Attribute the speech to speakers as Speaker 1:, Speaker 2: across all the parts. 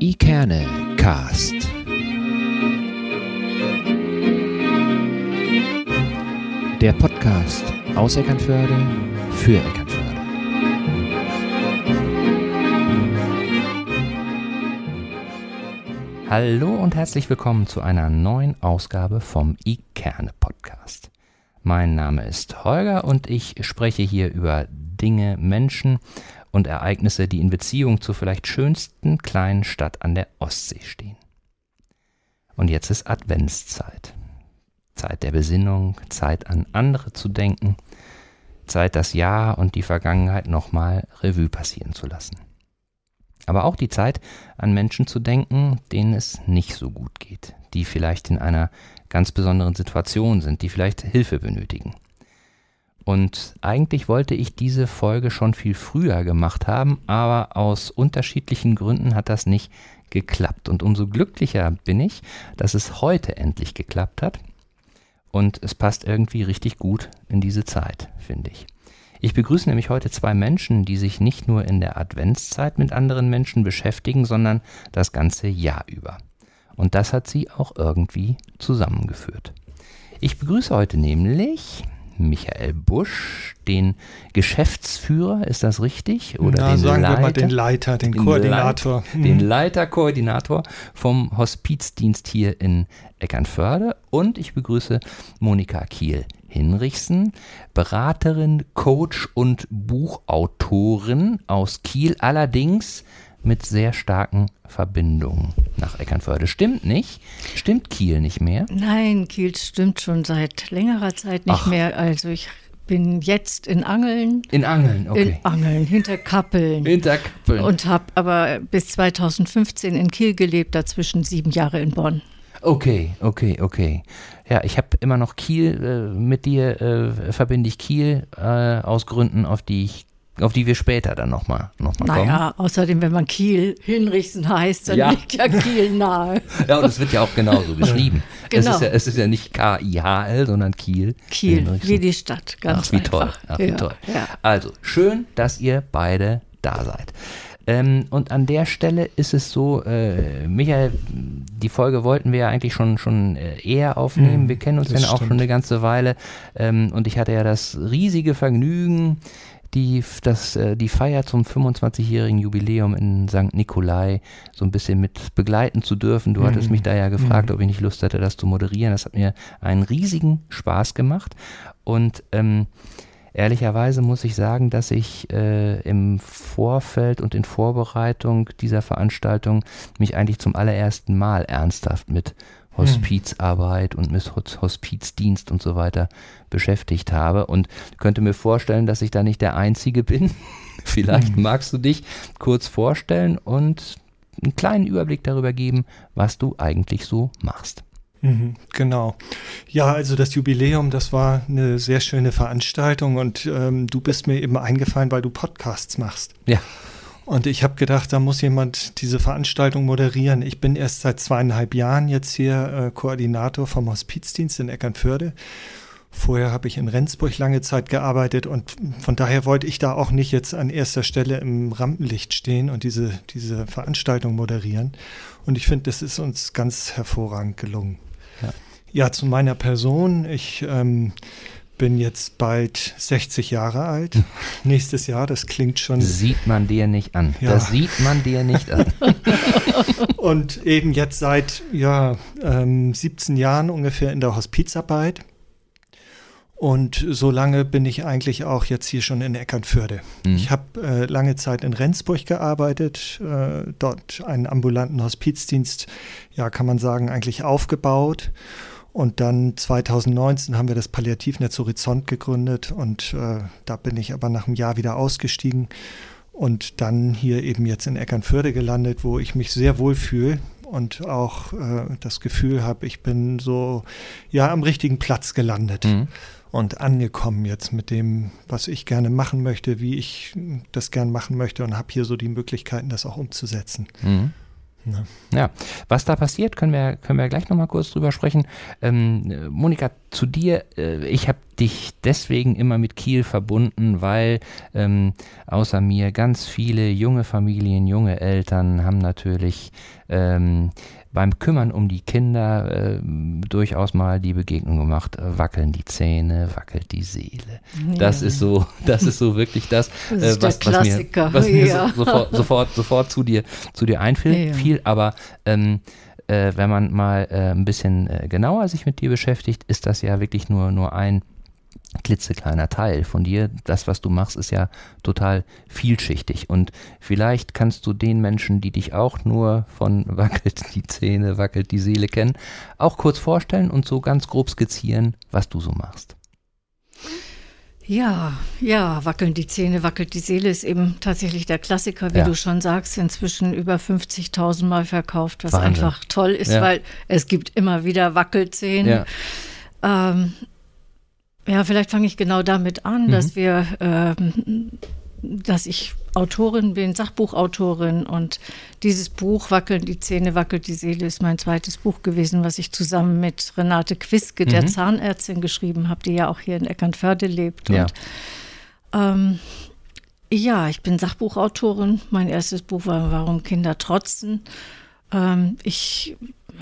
Speaker 1: Ikerne Cast. Der Podcast aus Eckernförde für Eckernförde.
Speaker 2: Hallo und herzlich willkommen zu einer neuen Ausgabe vom Ikerne Podcast. Mein Name ist Holger und ich spreche hier über Dinge, Menschen und Ereignisse, die in Beziehung zur vielleicht schönsten kleinen Stadt an der Ostsee stehen. Und jetzt ist Adventszeit. Zeit der Besinnung, Zeit an andere zu denken, Zeit das Jahr und die Vergangenheit nochmal Revue passieren zu lassen. Aber auch die Zeit, an Menschen zu denken, denen es nicht so gut geht, die vielleicht in einer ganz besonderen Situation sind, die vielleicht Hilfe benötigen. Und eigentlich wollte ich diese Folge schon viel früher gemacht haben, aber aus unterschiedlichen Gründen hat das nicht geklappt. Und umso glücklicher bin ich, dass es heute endlich geklappt hat. Und es passt irgendwie richtig gut in diese Zeit, finde ich. Ich begrüße nämlich heute zwei Menschen, die sich nicht nur in der Adventszeit mit anderen Menschen beschäftigen, sondern das ganze Jahr über. Und das hat sie auch irgendwie zusammengeführt. Ich begrüße heute nämlich Michael Busch, den Geschäftsführer, ist das richtig?
Speaker 3: Oder Na, den sagen Leiter, wir mal den Leiter, den, den Koordinator.
Speaker 2: Leit, den mhm. Leiter, Koordinator vom Hospizdienst hier in Eckernförde. Und ich begrüße Monika Kiel-Hinrichsen, Beraterin, Coach und Buchautorin aus Kiel. Allerdings mit sehr starken Verbindungen nach Eckernförde. Stimmt nicht? Stimmt Kiel nicht mehr?
Speaker 4: Nein, Kiel stimmt schon seit längerer Zeit nicht Ach. mehr. Also ich bin jetzt in Angeln.
Speaker 2: In Angeln, okay.
Speaker 4: In Angeln, hinter Kappeln.
Speaker 2: Hinter Kappeln.
Speaker 4: Und habe aber bis 2015 in Kiel gelebt, dazwischen sieben Jahre in Bonn.
Speaker 2: Okay, okay, okay. Ja, ich habe immer noch Kiel äh, mit dir, äh, verbinde ich Kiel äh, aus Gründen, auf die ich auf die wir später dann nochmal noch mal kommen.
Speaker 4: Naja, außerdem, wenn man Kiel Hinrichsen heißt, dann ja. liegt ja Kiel nahe.
Speaker 2: ja, und es wird ja auch genauso geschrieben. Genau. Es, ist ja, es ist ja nicht K-I-H-L, sondern Kiel.
Speaker 4: Kiel, wie die Stadt, ganz
Speaker 2: Ach, wie toll. Ach, wie ja, toll. Ja. Also, schön, dass ihr beide da seid. Ähm, und an der Stelle ist es so, äh, Michael, die Folge wollten wir ja eigentlich schon, schon äh, eher aufnehmen. Mm, wir kennen uns ja auch schon eine ganze Weile. Ähm, und ich hatte ja das riesige Vergnügen, die, das, äh, die Feier zum 25-jährigen Jubiläum in St. Nikolai so ein bisschen mit begleiten zu dürfen. Du mhm. hattest mich da ja gefragt, mhm. ob ich nicht Lust hätte, das zu moderieren. Das hat mir einen riesigen Spaß gemacht. Und ähm, ehrlicherweise muss ich sagen, dass ich äh, im Vorfeld und in Vorbereitung dieser Veranstaltung mich eigentlich zum allerersten Mal ernsthaft mit Hospizarbeit und mit Hospizdienst und so weiter beschäftigt habe und könnte mir vorstellen, dass ich da nicht der Einzige bin. Vielleicht mhm. magst du dich kurz vorstellen und einen kleinen Überblick darüber geben, was du eigentlich so machst.
Speaker 3: Mhm, genau. Ja, also das Jubiläum, das war eine sehr schöne Veranstaltung und ähm, du bist mir eben eingefallen, weil du Podcasts machst.
Speaker 2: Ja.
Speaker 3: Und ich habe gedacht, da muss jemand diese Veranstaltung moderieren. Ich bin erst seit zweieinhalb Jahren jetzt hier äh, Koordinator vom Hospizdienst in Eckernförde. Vorher habe ich in Rendsburg lange Zeit gearbeitet und von daher wollte ich da auch nicht jetzt an erster Stelle im Rampenlicht stehen und diese, diese Veranstaltung moderieren. Und ich finde, das ist uns ganz hervorragend gelungen. Ja, ja zu meiner Person. Ich ähm, bin jetzt bald 60 Jahre alt. Nächstes Jahr, das klingt schon.
Speaker 2: Sieht man dir nicht an. Ja. Das sieht man dir nicht an.
Speaker 3: Und eben jetzt seit ja, ähm, 17 Jahren ungefähr in der Hospizarbeit. Und so lange bin ich eigentlich auch jetzt hier schon in Eckernförde. Mhm. Ich habe äh, lange Zeit in Rendsburg gearbeitet, äh, dort einen ambulanten Hospizdienst, ja, kann man sagen, eigentlich aufgebaut. Und dann 2019 haben wir das Palliativnetz Horizont gegründet und äh, da bin ich aber nach einem Jahr wieder ausgestiegen und dann hier eben jetzt in Eckernförde gelandet, wo ich mich sehr wohl fühle und auch äh, das Gefühl habe, ich bin so ja am richtigen Platz gelandet. Mhm. Und angekommen jetzt mit dem, was ich gerne machen möchte, wie ich das gerne machen möchte und habe hier so die Möglichkeiten, das auch umzusetzen. Mhm.
Speaker 2: Ne? Ja, was da passiert, können wir, können wir gleich nochmal kurz drüber sprechen. Ähm, Monika, zu dir, äh, ich habe dich deswegen immer mit Kiel verbunden, weil ähm, außer mir ganz viele junge Familien, junge Eltern haben natürlich ähm, beim Kümmern um die Kinder äh, durchaus mal die Begegnung gemacht, äh, wackeln die Zähne, wackelt die Seele. Ja. Das ist so, das ist so wirklich das,
Speaker 4: das äh, was,
Speaker 2: was, mir, was mir ja. so, sofort, sofort, sofort zu dir, zu dir einfiel. Ja. Viel, aber ähm, äh, wenn man mal äh, ein bisschen genauer sich mit dir beschäftigt, ist das ja wirklich nur, nur ein klitzekleiner Teil von dir. Das, was du machst, ist ja total vielschichtig. Und vielleicht kannst du den Menschen, die dich auch nur von wackelt die Zähne, wackelt die Seele kennen, auch kurz vorstellen und so ganz grob skizzieren, was du so machst.
Speaker 4: Ja, ja, wackeln die Zähne, wackelt die Seele ist eben tatsächlich der Klassiker, wie ja. du schon sagst, inzwischen über 50.000 Mal verkauft, was Wahnsinn. einfach toll ist, ja. weil es gibt immer wieder Wackelzähne. Ja. Ähm, ja, vielleicht fange ich genau damit an, mhm. dass wir, ähm, dass ich Autorin bin, Sachbuchautorin und dieses Buch Wackeln die Zähne, wackelt die Seele ist mein zweites Buch gewesen, was ich zusammen mit Renate Quiske, mhm. der Zahnärztin, geschrieben habe, die ja auch hier in Eckernförde lebt. Ja. Und, ähm, ja, ich bin Sachbuchautorin. Mein erstes Buch war Warum Kinder trotzen. Ähm, ich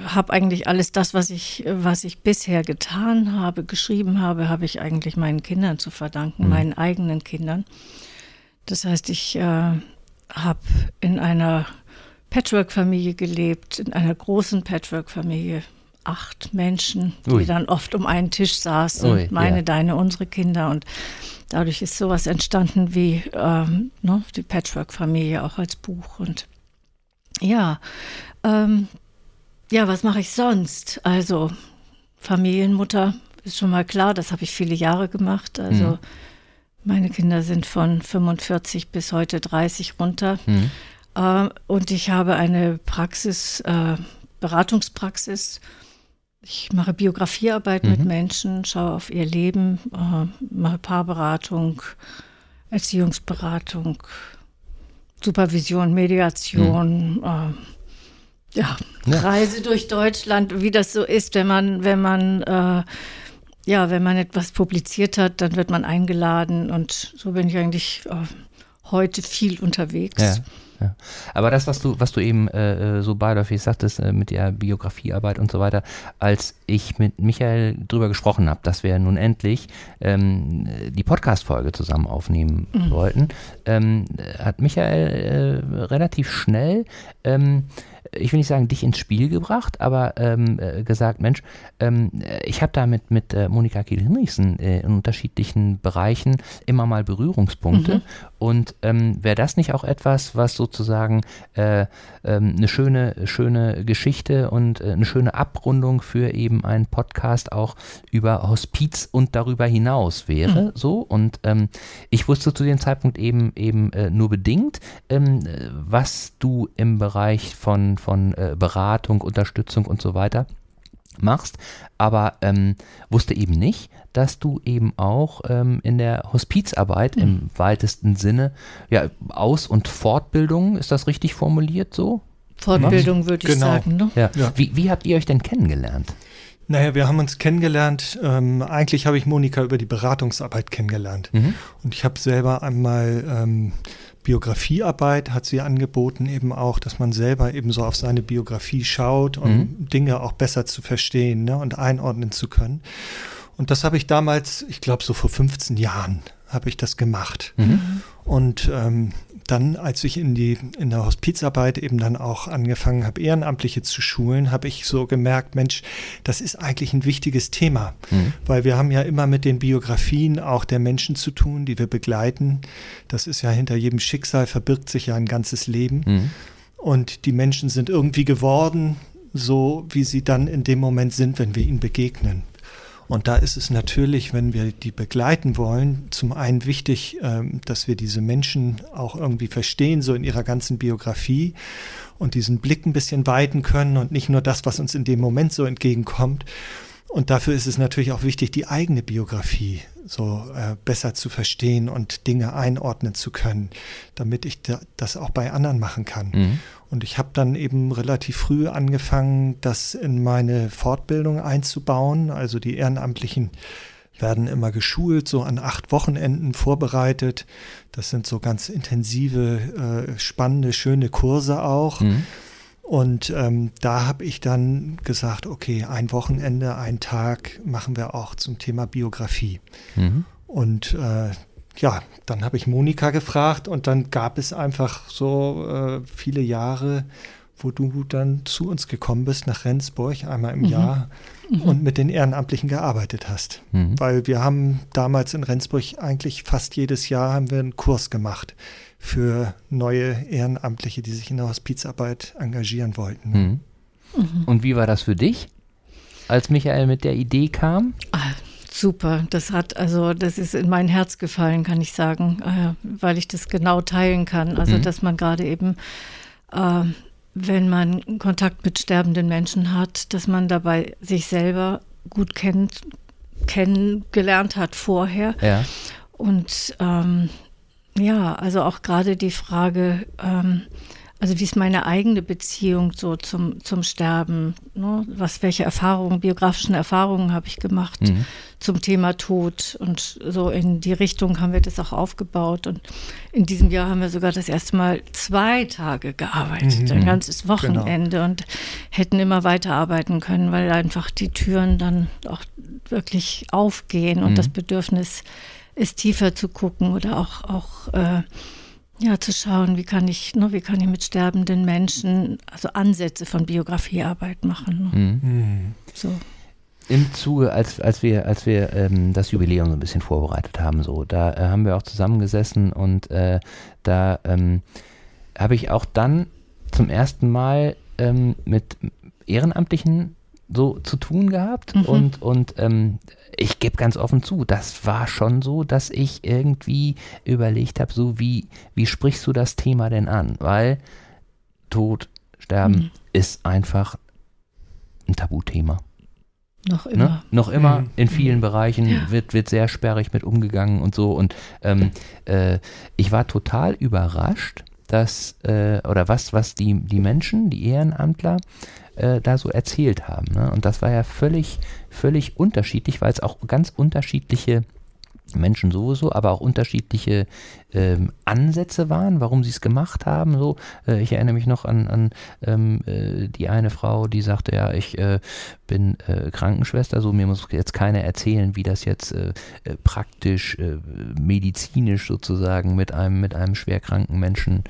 Speaker 4: habe eigentlich alles das, was ich, was ich bisher getan habe, geschrieben habe, habe ich eigentlich meinen Kindern zu verdanken, mhm. meinen eigenen Kindern. Das heißt, ich äh, habe in einer Patchwork-Familie gelebt, in einer großen Patchwork-Familie. Acht Menschen, die Ui. dann oft um einen Tisch saßen, Ui, meine, ja. deine, unsere Kinder. Und dadurch ist sowas entstanden wie ähm, ne, die Patchwork-Familie auch als Buch. Und ja, ähm, ja, was mache ich sonst? Also Familienmutter ist schon mal klar, das habe ich viele Jahre gemacht. Also mhm. meine Kinder sind von 45 bis heute 30 runter. Mhm. Äh, und ich habe eine Praxis, äh, Beratungspraxis. Ich mache Biografiearbeit mhm. mit Menschen, schaue auf ihr Leben, äh, mache Paarberatung, Erziehungsberatung, Supervision, Mediation. Ja, ja, Reise durch Deutschland, wie das so ist, wenn man, wenn man, äh, ja, wenn man etwas publiziert hat, dann wird man eingeladen und so bin ich eigentlich äh, heute viel unterwegs.
Speaker 2: Ja. Ja. Aber das, was du, was du eben äh, äh so beiläufig sagtest, äh, mit der Biografiearbeit und so weiter, als ich mit Michael drüber gesprochen habe, dass wir nun endlich ähm, die Podcast-Folge zusammen aufnehmen mhm. wollten, ähm, hat Michael äh, relativ schnell ähm, ich will nicht sagen, dich ins Spiel gebracht, aber ähm, äh, gesagt, Mensch, ähm, ich habe da mit, mit äh, Monika Kiel-Hinrichsen äh, in unterschiedlichen Bereichen immer mal Berührungspunkte. Mhm. Und ähm, wäre das nicht auch etwas, was sozusagen äh, ähm, eine schöne, schöne Geschichte und äh, eine schöne Abrundung für eben einen Podcast auch über Hospiz und darüber hinaus wäre? Mhm. So. Und ähm, ich wusste zu dem Zeitpunkt eben eben nur bedingt, ähm, was du im Bereich von von äh, Beratung, Unterstützung und so weiter machst, aber ähm, wusste eben nicht, dass du eben auch ähm, in der Hospizarbeit mhm. im weitesten Sinne, ja, Aus- und Fortbildung, ist das richtig formuliert so?
Speaker 4: Fortbildung würde ich genau. sagen. Ne?
Speaker 2: Ja. ja. Wie, wie habt ihr euch denn kennengelernt?
Speaker 3: Naja, wir haben uns kennengelernt. Ähm, eigentlich habe ich Monika über die Beratungsarbeit kennengelernt. Mhm. Und ich habe selber einmal ähm, Biografiearbeit hat sie angeboten, eben auch, dass man selber eben so auf seine Biografie schaut, um mhm. Dinge auch besser zu verstehen ne, und einordnen zu können. Und das habe ich damals, ich glaube so vor 15 Jahren, habe ich das gemacht. Mhm. Und ähm, dann, als ich in, die, in der Hospizarbeit eben dann auch angefangen habe, Ehrenamtliche zu schulen, habe ich so gemerkt, Mensch, das ist eigentlich ein wichtiges Thema, mhm. weil wir haben ja immer mit den Biografien auch der Menschen zu tun, die wir begleiten. Das ist ja hinter jedem Schicksal verbirgt sich ja ein ganzes Leben. Mhm. Und die Menschen sind irgendwie geworden, so wie sie dann in dem Moment sind, wenn wir ihnen begegnen. Und da ist es natürlich, wenn wir die begleiten wollen, zum einen wichtig, ähm, dass wir diese Menschen auch irgendwie verstehen, so in ihrer ganzen Biografie und diesen Blick ein bisschen weiten können und nicht nur das, was uns in dem Moment so entgegenkommt. Und dafür ist es natürlich auch wichtig, die eigene Biografie so äh, besser zu verstehen und Dinge einordnen zu können, damit ich da, das auch bei anderen machen kann. Mhm. Und ich habe dann eben relativ früh angefangen, das in meine Fortbildung einzubauen, also die ehrenamtlichen werden immer geschult, so an acht Wochenenden vorbereitet. Das sind so ganz intensive, äh, spannende, schöne Kurse auch. Mhm. Und ähm, da habe ich dann gesagt, okay, ein Wochenende, ein Tag machen wir auch zum Thema Biografie. Mhm. Und äh, ja, dann habe ich Monika gefragt und dann gab es einfach so äh, viele Jahre, wo du dann zu uns gekommen bist nach Rendsburg einmal im mhm. Jahr mhm. und mit den Ehrenamtlichen gearbeitet hast. Mhm. Weil wir haben damals in Rendsburg eigentlich fast jedes Jahr haben wir einen Kurs gemacht für neue Ehrenamtliche, die sich in der Hospizarbeit engagieren wollten.
Speaker 2: Mhm. Mhm. Und wie war das für dich, als Michael mit der Idee kam?
Speaker 4: Ah, super. Das hat, also, das ist in mein Herz gefallen, kann ich sagen, äh, weil ich das genau teilen kann. Also, mhm. dass man gerade eben, äh, wenn man Kontakt mit sterbenden Menschen hat, dass man dabei sich selber gut kennt, kennengelernt hat vorher. Ja. Und ähm, ja, also auch gerade die Frage, ähm, also wie ist meine eigene Beziehung so zum, zum Sterben? Ne? Was, welche Erfahrungen, biografischen Erfahrungen habe ich gemacht mhm. zum Thema Tod? Und so in die Richtung haben wir das auch aufgebaut. Und in diesem Jahr haben wir sogar das erste Mal zwei Tage gearbeitet, mhm. ein ganzes. Wochenende genau. und hätten immer weiterarbeiten können, weil einfach die Türen dann auch wirklich aufgehen und mhm. das Bedürfnis ist tiefer zu gucken oder auch, auch äh, ja, zu schauen, wie kann ich, ne, wie kann ich mit sterbenden Menschen, also Ansätze von Biografiearbeit machen. Ne? Mhm.
Speaker 2: So. Im Zuge, als, als wir, als wir ähm, das Jubiläum so ein bisschen vorbereitet haben, so, da äh, haben wir auch zusammengesessen und äh, da ähm, habe ich auch dann zum ersten Mal ähm, mit Ehrenamtlichen so zu tun gehabt mhm. und, und ähm, ich gebe ganz offen zu, das war schon so, dass ich irgendwie überlegt habe, so wie, wie sprichst du das Thema denn an? Weil Tod, Sterben mhm. ist einfach ein Tabuthema.
Speaker 4: Noch ne? immer. Ne?
Speaker 2: Noch immer mhm. in vielen mhm. Bereichen ja. wird, wird sehr sperrig mit umgegangen und so. Und ähm, äh, ich war total überrascht, dass, äh, oder was, was die, die Menschen, die Ehrenamtler, äh, da so erzählt haben. Ne? Und das war ja völlig, völlig unterschiedlich, weil es auch ganz unterschiedliche Menschen sowieso, aber auch unterschiedliche ähm, Ansätze waren, warum sie es gemacht haben. So, äh, ich erinnere mich noch an, an ähm, äh, die eine Frau, die sagte, ja, ich äh, bin äh, Krankenschwester, so mir muss jetzt keiner erzählen, wie das jetzt äh, äh, praktisch medizinisch sozusagen mit einem mit einem schwerkranken Menschen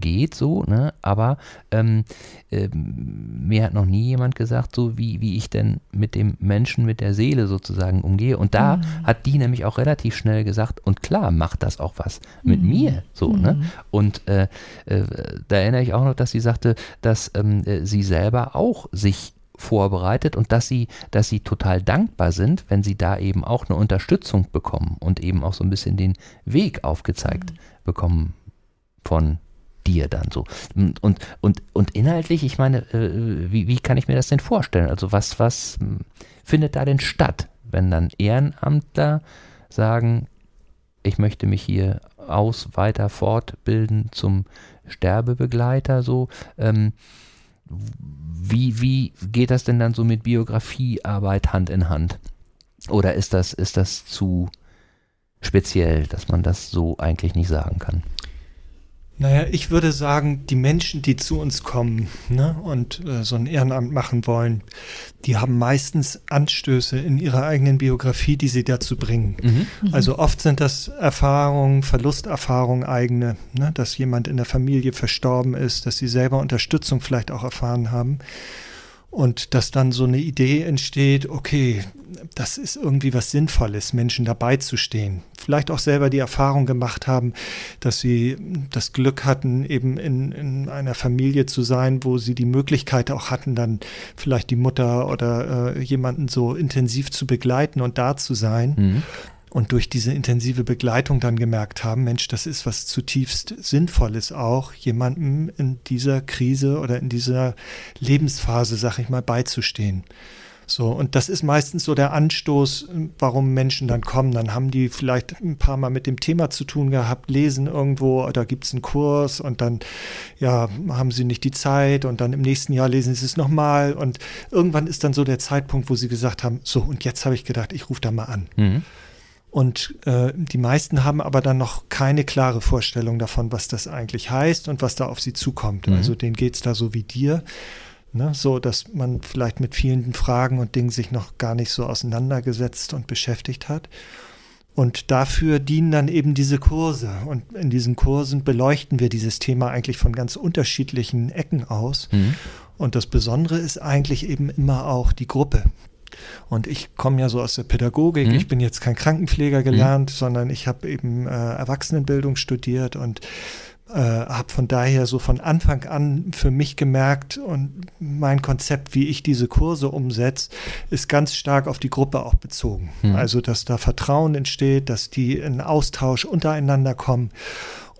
Speaker 2: geht, so, ne? Aber ähm, ähm, mir hat noch nie jemand gesagt, so wie wie ich denn mit dem Menschen, mit der Seele sozusagen umgehe. Und da mhm. hat die nämlich auch relativ schnell gesagt, und klar macht das auch was was mit mhm. mir. So, ne? mhm. ne? Und äh, äh, da erinnere ich auch noch, dass sie sagte, dass ähm, äh, sie selber auch sich vorbereitet und dass sie, dass sie total dankbar sind, wenn sie da eben auch eine Unterstützung bekommen und eben auch so ein bisschen den Weg aufgezeigt mhm. bekommen von dir dann so. Und, und, und inhaltlich, ich meine, äh, wie, wie kann ich mir das denn vorstellen? Also was, was hm, findet da denn statt, wenn dann Ehrenamtler sagen, ich möchte mich hier aus weiter fortbilden zum Sterbebegleiter so. Ähm, wie, wie geht das denn dann so mit Biografiearbeit Hand in Hand? Oder ist das, ist das zu speziell, dass man das so eigentlich nicht sagen kann?
Speaker 3: Naja, ich würde sagen, die Menschen, die zu uns kommen ne, und äh, so ein Ehrenamt machen wollen, die haben meistens Anstöße in ihrer eigenen Biografie, die sie dazu bringen. Mhm. Mhm. Also oft sind das Erfahrungen, Verlusterfahrungen eigene, ne, dass jemand in der Familie verstorben ist, dass sie selber Unterstützung vielleicht auch erfahren haben. Und dass dann so eine Idee entsteht, okay, das ist irgendwie was Sinnvolles, Menschen dabei zu stehen. Vielleicht auch selber die Erfahrung gemacht haben, dass sie das Glück hatten, eben in, in einer Familie zu sein, wo sie die Möglichkeit auch hatten, dann vielleicht die Mutter oder äh, jemanden so intensiv zu begleiten und da zu sein. Mhm und durch diese intensive Begleitung dann gemerkt haben, Mensch, das ist was zutiefst Sinnvolles auch, jemandem in dieser Krise oder in dieser Lebensphase, sag ich mal, beizustehen. So, und das ist meistens so der Anstoß, warum Menschen dann kommen. Dann haben die vielleicht ein paar Mal mit dem Thema zu tun gehabt, lesen irgendwo, da gibt es einen Kurs und dann ja, haben sie nicht die Zeit und dann im nächsten Jahr lesen sie es nochmal. Und irgendwann ist dann so der Zeitpunkt, wo sie gesagt haben, so, und jetzt habe ich gedacht, ich rufe da mal an. Mhm. Und äh, die meisten haben aber dann noch keine klare Vorstellung davon, was das eigentlich heißt und was da auf sie zukommt. Mhm. Also denen geht es da so wie dir. Ne, so, dass man vielleicht mit vielen Fragen und Dingen sich noch gar nicht so auseinandergesetzt und beschäftigt hat. Und dafür dienen dann eben diese Kurse. Und in diesen Kursen beleuchten wir dieses Thema eigentlich von ganz unterschiedlichen Ecken aus. Mhm. Und das Besondere ist eigentlich eben immer auch die Gruppe. Und ich komme ja so aus der Pädagogik. Mhm. Ich bin jetzt kein Krankenpfleger gelernt, mhm. sondern ich habe eben äh, Erwachsenenbildung studiert und äh, habe von daher so von Anfang an für mich gemerkt und mein Konzept, wie ich diese Kurse umsetze, ist ganz stark auf die Gruppe auch bezogen. Mhm. Also, dass da Vertrauen entsteht, dass die in Austausch untereinander kommen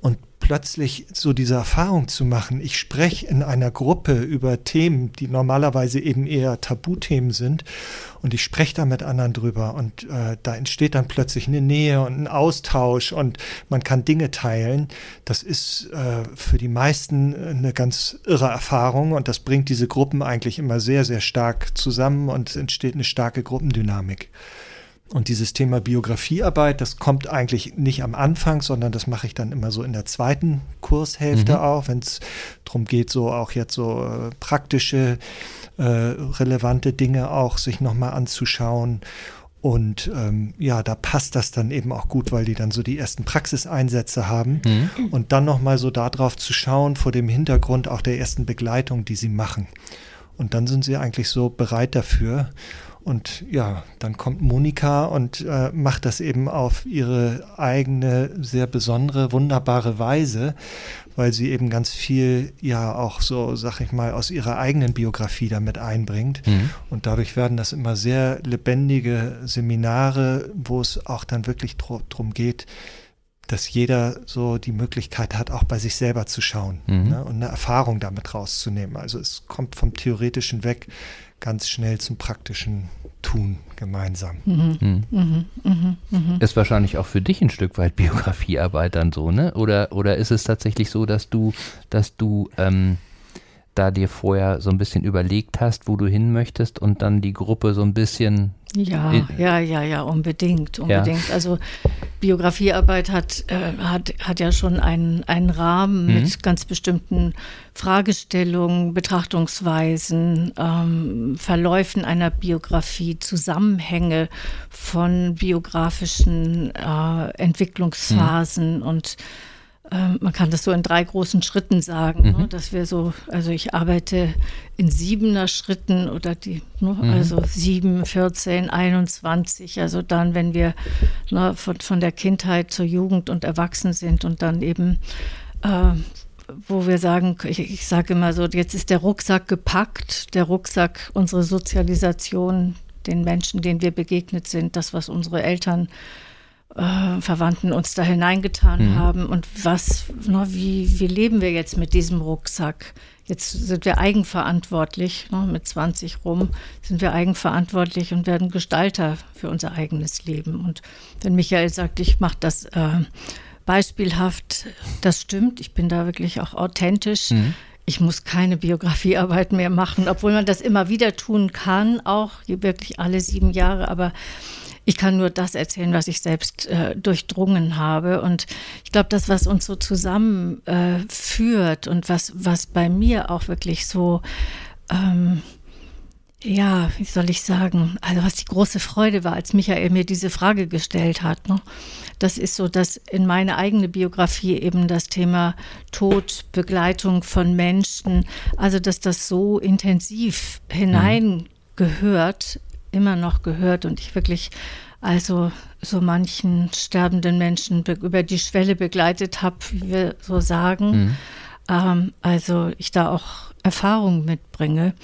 Speaker 3: und plötzlich so diese Erfahrung zu machen, ich spreche in einer Gruppe über Themen, die normalerweise eben eher Tabuthemen sind und ich spreche da mit anderen drüber und äh, da entsteht dann plötzlich eine Nähe und ein Austausch und man kann Dinge teilen. Das ist äh, für die meisten eine ganz irre Erfahrung und das bringt diese Gruppen eigentlich immer sehr, sehr stark zusammen und es entsteht eine starke Gruppendynamik. Und dieses Thema Biografiearbeit, das kommt eigentlich nicht am Anfang, sondern das mache ich dann immer so in der zweiten Kurshälfte mhm. auch, wenn es darum geht, so auch jetzt so äh, praktische, äh, relevante Dinge auch sich nochmal anzuschauen. Und ähm, ja, da passt das dann eben auch gut, weil die dann so die ersten Praxiseinsätze haben. Mhm. Und dann nochmal so darauf zu schauen, vor dem Hintergrund auch der ersten Begleitung, die sie machen. Und dann sind sie eigentlich so bereit dafür. Und ja, dann kommt Monika und äh, macht das eben auf ihre eigene, sehr besondere, wunderbare Weise, weil sie eben ganz viel, ja, auch so, sag ich mal, aus ihrer eigenen Biografie damit einbringt. Mhm. Und dadurch werden das immer sehr lebendige Seminare, wo es auch dann wirklich darum geht, dass jeder so die Möglichkeit hat, auch bei sich selber zu schauen mhm. ne, und eine Erfahrung damit rauszunehmen. Also es kommt vom Theoretischen weg ganz schnell zum praktischen Tun gemeinsam. Mhm.
Speaker 2: Mhm. Mhm. mhm. mhm. Ist wahrscheinlich auch für dich ein Stück weit Biografiearbeit dann so, ne? Oder, oder ist es tatsächlich so, dass du, dass du ähm, da dir vorher so ein bisschen überlegt hast, wo du hin möchtest und dann die Gruppe so ein bisschen.
Speaker 4: Ja, ja, ja, ja, unbedingt, unbedingt. Ja. Also Biografiearbeit hat, äh, hat, hat ja schon einen, einen Rahmen mhm. mit ganz bestimmten Fragestellungen, Betrachtungsweisen, ähm, Verläufen einer Biografie, Zusammenhänge von biografischen äh, Entwicklungsphasen mhm. und ähm, man kann das so in drei großen Schritten sagen, ne, mhm. ne, dass wir so, also ich arbeite in siebener Schritten oder die, ne, mhm. also sieben, 14, 21, also dann, wenn wir ne, von, von der Kindheit zur Jugend und Erwachsen sind und dann eben äh, wo wir sagen, ich, ich sage immer so, jetzt ist der Rucksack gepackt, der Rucksack, unsere Sozialisation, den Menschen, denen wir begegnet sind, das, was unsere Eltern äh, Verwandten uns da hineingetan mhm. haben und was, ne, wie, wie leben wir jetzt mit diesem Rucksack? Jetzt sind wir eigenverantwortlich, ne, mit 20 rum sind wir eigenverantwortlich und werden Gestalter für unser eigenes Leben. Und wenn Michael sagt, ich mache das äh, beispielhaft, das stimmt, ich bin da wirklich auch authentisch. Mhm. Ich muss keine Biografiearbeit mehr machen, obwohl man das immer wieder tun kann, auch wirklich alle sieben Jahre, aber ich kann nur das erzählen, was ich selbst äh, durchdrungen habe. Und ich glaube, das, was uns so zusammenführt äh, und was, was bei mir auch wirklich so, ähm, ja, wie soll ich sagen, also was die große Freude war, als Michael mir diese Frage gestellt hat. Ne? Das ist so, dass in meine eigene Biografie eben das Thema Tod, Begleitung von Menschen, also dass das so intensiv mhm. hineingehört immer noch gehört und ich wirklich also so manchen sterbenden Menschen über die Schwelle begleitet habe, wie wir so sagen. Mhm. Ähm, also ich da auch Erfahrung mitbringe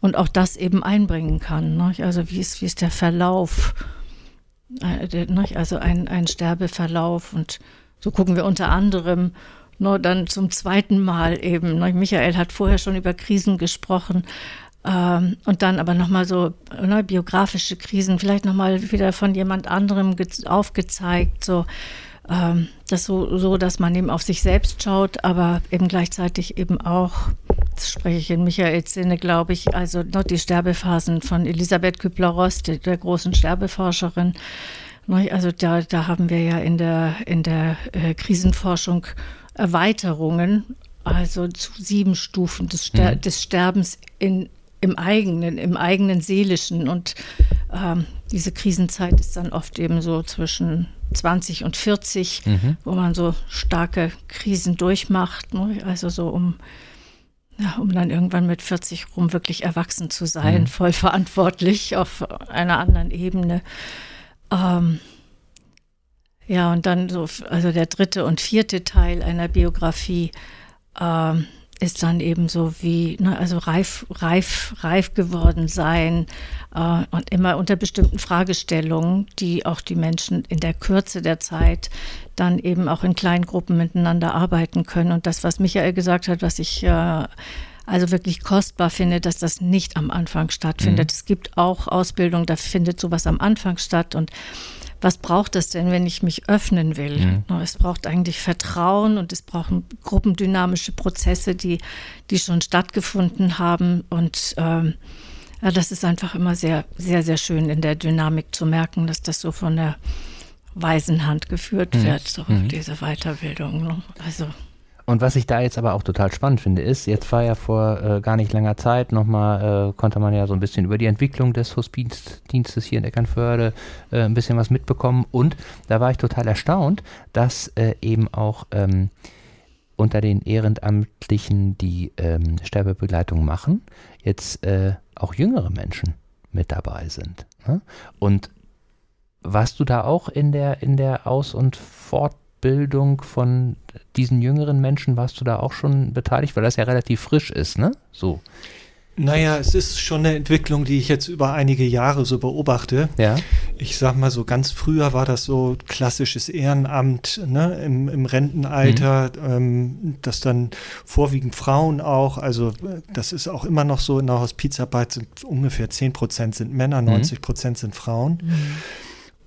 Speaker 4: und auch das eben einbringen kann. Ne? Also wie ist, wie ist der Verlauf, äh, der, ne? also ein, ein Sterbeverlauf und so gucken wir unter anderem nur dann zum zweiten Mal eben. Ne? Michael hat vorher schon über Krisen gesprochen, und dann aber nochmal so ne, biografische Krisen, vielleicht nochmal wieder von jemand anderem aufgezeigt, so. Ähm, das so, so, dass man eben auf sich selbst schaut, aber eben gleichzeitig eben auch, das spreche ich in Michaels Sinne, glaube ich, also noch die Sterbephasen von Elisabeth Kübler-Ross, der, der, großen Sterbeforscherin. Ne, also da, da haben wir ja in der, in der äh, Krisenforschung Erweiterungen, also zu sieben Stufen des, Ster mhm. des Sterbens in, im eigenen, im eigenen Seelischen. Und ähm, diese Krisenzeit ist dann oft eben so zwischen 20 und 40, mhm. wo man so starke Krisen durchmacht. Ne? Also so um, ja, um dann irgendwann mit 40 rum wirklich erwachsen zu sein, mhm. voll verantwortlich auf einer anderen Ebene. Ähm, ja, und dann so, also der dritte und vierte Teil einer Biografie ähm, ist dann eben so wie, ne, also reif, reif, reif geworden sein äh, und immer unter bestimmten Fragestellungen, die auch die Menschen in der Kürze der Zeit dann eben auch in kleinen Gruppen miteinander arbeiten können. Und das, was Michael gesagt hat, was ich äh, also wirklich kostbar finde, dass das nicht am Anfang stattfindet. Mhm. Es gibt auch Ausbildung, da findet sowas am Anfang statt und was braucht es denn, wenn ich mich öffnen will? Mhm. Es braucht eigentlich Vertrauen und es brauchen gruppendynamische Prozesse, die, die schon stattgefunden haben. Und ähm, ja, das ist einfach immer sehr, sehr, sehr schön in der Dynamik zu merken, dass das so von der weisen Hand geführt mhm. wird, so mhm. diese Weiterbildung. Also
Speaker 2: und was ich da jetzt aber auch total spannend finde, ist, jetzt war ja vor äh, gar nicht langer Zeit nochmal, äh, konnte man ja so ein bisschen über die Entwicklung des Hospizdienstes hier in Eckernförde äh, ein bisschen was mitbekommen. Und da war ich total erstaunt, dass äh, eben auch ähm, unter den Ehrenamtlichen, die ähm, Sterbebegleitung machen, jetzt äh, auch jüngere Menschen mit dabei sind. Ne? Und warst du da auch in der, in der Aus- und Fortbildung? Bildung von diesen jüngeren Menschen warst du da auch schon beteiligt, weil das ja relativ frisch ist, ne? So.
Speaker 3: Naja, es ist schon eine Entwicklung, die ich jetzt über einige Jahre so beobachte. Ja. Ich sag mal so, ganz früher war das so klassisches Ehrenamt ne, im, im Rentenalter, mhm. ähm, das dann vorwiegend Frauen auch, also das ist auch immer noch so in der Hospizarbeit sind ungefähr 10 Prozent sind Männer, 90 mhm. Prozent sind Frauen. Mhm.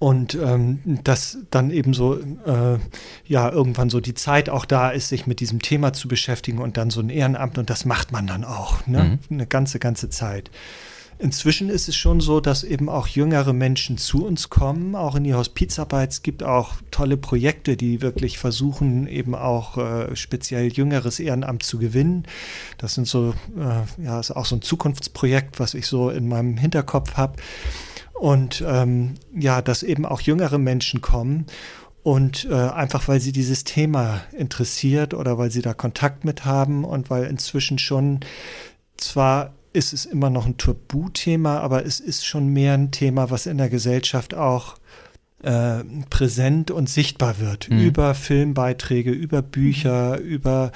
Speaker 3: Und ähm, dass dann eben so, äh, ja, irgendwann so die Zeit auch da ist, sich mit diesem Thema zu beschäftigen und dann so ein Ehrenamt und das macht man dann auch, ne? Mhm. Eine ganze, ganze Zeit. Inzwischen ist es schon so, dass eben auch jüngere Menschen zu uns kommen, auch in die Hospizarbeit. Es gibt auch tolle Projekte, die wirklich versuchen, eben auch äh, speziell jüngeres Ehrenamt zu gewinnen. Das sind so, äh, ja, ist auch so ein Zukunftsprojekt, was ich so in meinem Hinterkopf habe. Und ähm, ja, dass eben auch jüngere Menschen kommen und äh, einfach weil sie dieses Thema interessiert oder weil sie da Kontakt mit haben und weil inzwischen schon zwar ist es immer noch ein Tabuthema, aber es ist schon mehr ein Thema, was in der Gesellschaft auch äh, präsent und sichtbar wird. Mhm. Über Filmbeiträge, über Bücher, über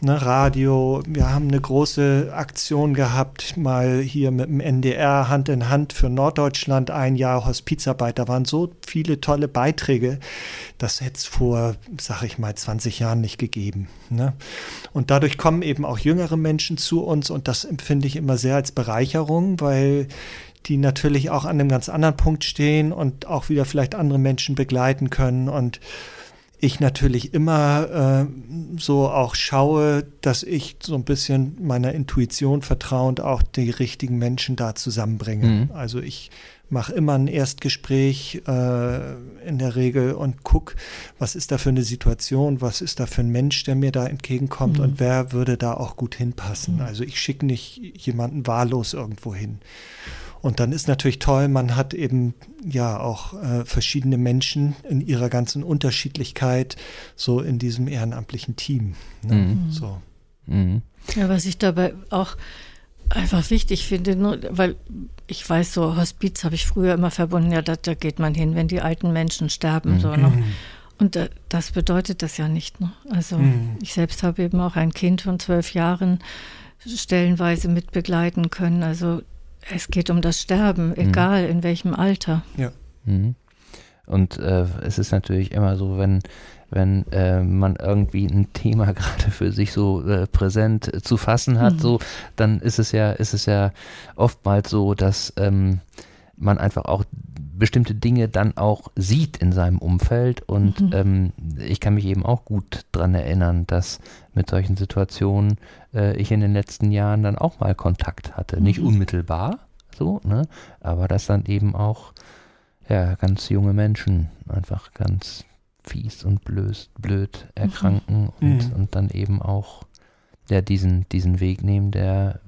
Speaker 3: ne, Radio. Wir haben eine große Aktion gehabt, mal hier mit dem NDR Hand in Hand für Norddeutschland, ein Jahr Hospizarbeit. Da waren so viele tolle Beiträge. Das hätte es vor, sag ich mal, 20 Jahren nicht gegeben. Ne? Und dadurch kommen eben auch jüngere Menschen zu uns und das empfinde ich immer sehr als Bereicherung, weil die natürlich auch an einem ganz anderen Punkt stehen und auch wieder vielleicht andere Menschen begleiten können und ich natürlich immer äh, so auch schaue, dass ich so ein bisschen meiner Intuition vertrauend auch die richtigen Menschen da zusammenbringe. Mhm. Also ich mache immer ein Erstgespräch äh, in der Regel und gucke, was ist da für eine Situation, was ist da für ein Mensch, der mir da entgegenkommt mhm. und wer würde da auch gut hinpassen. Mhm. Also ich schicke nicht jemanden wahllos irgendwo hin. Und dann ist natürlich toll, man hat eben ja auch äh, verschiedene Menschen in ihrer ganzen Unterschiedlichkeit so in diesem ehrenamtlichen Team. Ne? Mhm. So.
Speaker 4: Mhm. Ja, was ich dabei auch einfach wichtig finde, nur, weil ich weiß, so Hospiz habe ich früher immer verbunden, ja, da, da, geht man hin, wenn die alten Menschen sterben. Mhm. So, ne? Und da, das bedeutet das ja nicht. Ne? Also mhm. ich selbst habe eben auch ein Kind von zwölf Jahren stellenweise mitbegleiten können. Also es geht um das Sterben, mhm. egal mhm. in welchem Alter.
Speaker 2: Ja. Mhm. Und äh, es ist natürlich immer so, wenn, wenn äh, man irgendwie ein Thema gerade für sich so äh, präsent zu fassen hat, mhm. so, dann ist es ja, ist es ja oftmals so, dass ähm, man einfach auch bestimmte Dinge dann auch sieht in seinem Umfeld. Und mhm. ähm, ich kann mich eben auch gut daran erinnern, dass mit solchen Situationen äh, ich in den letzten Jahren dann auch mal Kontakt hatte. Mhm. Nicht unmittelbar so, ne? Aber dass dann eben auch ja, ganz junge Menschen einfach ganz fies und blöd, blöd erkranken mhm. Und, mhm. und dann eben auch ja, diesen, diesen Weg nehmen, der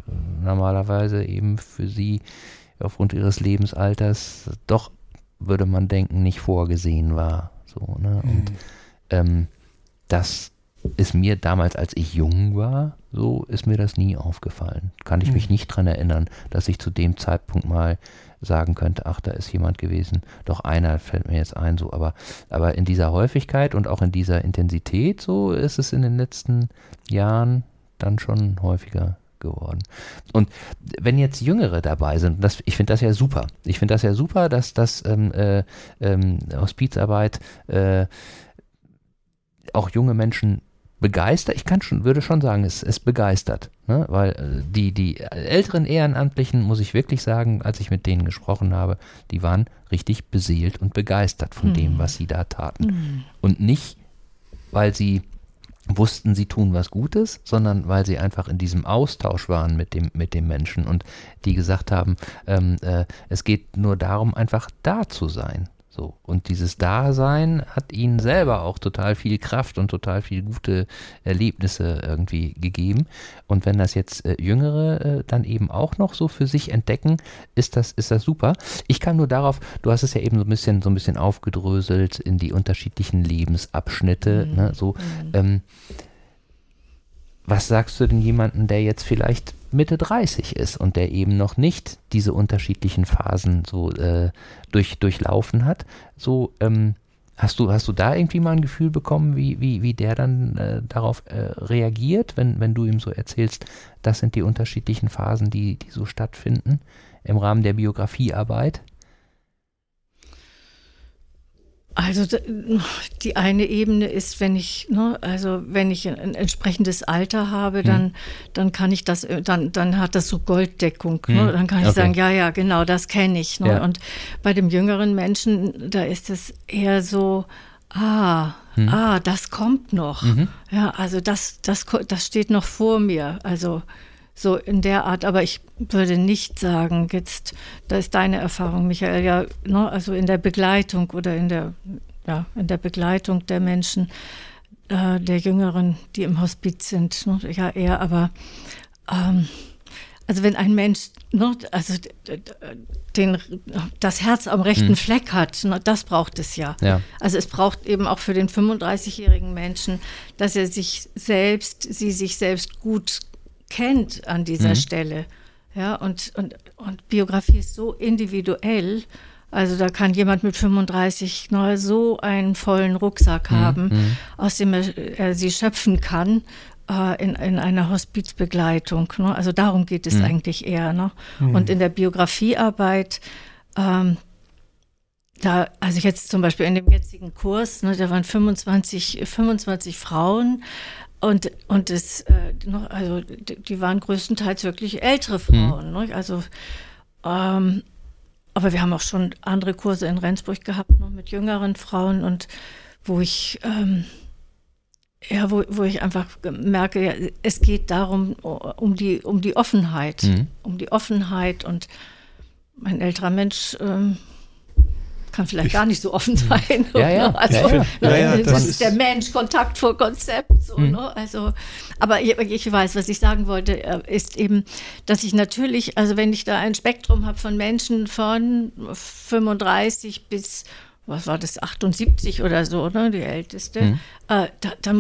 Speaker 2: normalerweise eben für sie aufgrund ihres Lebensalters doch, würde man denken, nicht vorgesehen war. So, ne? Mhm. Und ähm, das ist mir damals, als ich jung war, so ist mir das nie aufgefallen. Kann ich mhm. mich nicht dran erinnern, dass ich zu dem Zeitpunkt mal sagen könnte, ach, da ist jemand gewesen. Doch einer fällt mir jetzt ein, so, aber, aber in dieser Häufigkeit und auch in dieser Intensität, so ist es in den letzten Jahren dann schon häufiger geworden. Und wenn jetzt Jüngere dabei sind, das, ich finde das ja super. Ich finde das ja super, dass das ähm, äh, ähm, Hospizarbeit äh, auch junge Menschen begeistert. Ich kann schon, würde schon sagen, es, es begeistert. Ne? Weil äh, die, die älteren Ehrenamtlichen, muss ich wirklich sagen, als ich mit denen gesprochen habe, die waren richtig beseelt und begeistert von mhm. dem, was sie da taten. Mhm. Und nicht, weil sie wussten, sie tun was Gutes, sondern weil sie einfach in diesem Austausch waren mit dem, mit dem Menschen und die gesagt haben, ähm, äh, es geht nur darum, einfach da zu sein. So. Und dieses Dasein hat ihnen selber auch total viel Kraft und total viel gute Erlebnisse irgendwie gegeben. Und wenn das jetzt äh, Jüngere äh, dann eben auch noch so für sich entdecken, ist das, ist das super. Ich kann nur darauf, du hast es ja eben so ein bisschen, so ein bisschen aufgedröselt in die unterschiedlichen Lebensabschnitte, mhm. ne, so, mhm. ähm, was sagst du denn jemandem, der jetzt vielleicht Mitte 30 ist und der eben noch nicht diese unterschiedlichen Phasen so äh, durch, durchlaufen hat. So, ähm, hast du, hast du da irgendwie mal ein Gefühl bekommen, wie, wie, wie der dann äh, darauf äh, reagiert, wenn, wenn du ihm so erzählst, das sind die unterschiedlichen Phasen, die, die so stattfinden im Rahmen der Biografiearbeit?
Speaker 4: Also die eine Ebene ist, wenn ich, ne, also wenn ich ein entsprechendes Alter habe, dann, hm. dann kann ich das, dann, dann hat das so Golddeckung. Ne? Hm. Ne? Dann kann ich okay. sagen, ja, ja, genau, das kenne ich. Ne? Ja. Und bei dem jüngeren Menschen, da ist es eher so, ah, hm. ah, das kommt noch. Mhm. Ja, also das, das, das steht noch vor mir. Also so in der Art, aber ich würde nicht sagen, jetzt, da ist deine Erfahrung, Michael, ja, ne, also in der Begleitung oder in der, ja, in der Begleitung der Menschen, äh, der Jüngeren, die im Hospiz sind, ne, ja, eher, aber ähm, also wenn ein Mensch ne, also den, das Herz am rechten hm. Fleck hat, ne, das braucht es ja. ja. Also es braucht eben auch für den 35-jährigen Menschen, dass er sich selbst, sie sich selbst gut kennt an dieser mhm. Stelle. Ja, und, und, und Biografie ist so individuell. Also da kann jemand mit 35 noch so einen vollen Rucksack mhm. haben, mhm. aus dem er, er, sie schöpfen kann äh, in, in einer Hospizbegleitung. Ne? Also darum geht es mhm. eigentlich eher. Ne? Mhm. Und in der Biografiearbeit, ähm, da, also jetzt zum Beispiel in dem jetzigen Kurs, ne, da waren 25, 25 Frauen, und, und das, äh, noch, also die waren größtenteils wirklich ältere Frauen. Mhm. Ne? Also, ähm, aber wir haben auch schon andere Kurse in Rendsburg gehabt, noch mit jüngeren Frauen und wo ich, ähm, ja, wo, wo ich einfach merke, ja, es geht darum, um die, um die Offenheit, mhm. um die Offenheit und mein älterer Mensch, ähm, kann vielleicht ich, gar nicht so offen hm. sein.
Speaker 2: Ja, ja.
Speaker 4: Also,
Speaker 2: ja,
Speaker 4: ja. ja das, das, ist der Mensch, Kontakt vor Konzept. So, mhm. ne? also, aber ich, ich, weiß, was ich sagen wollte, äh, ist eben, dass ich natürlich, also wenn ich da ein Spektrum habe von Menschen von 35 bis was war das, 78 oder so, ne, die älteste, mhm. äh, da, da,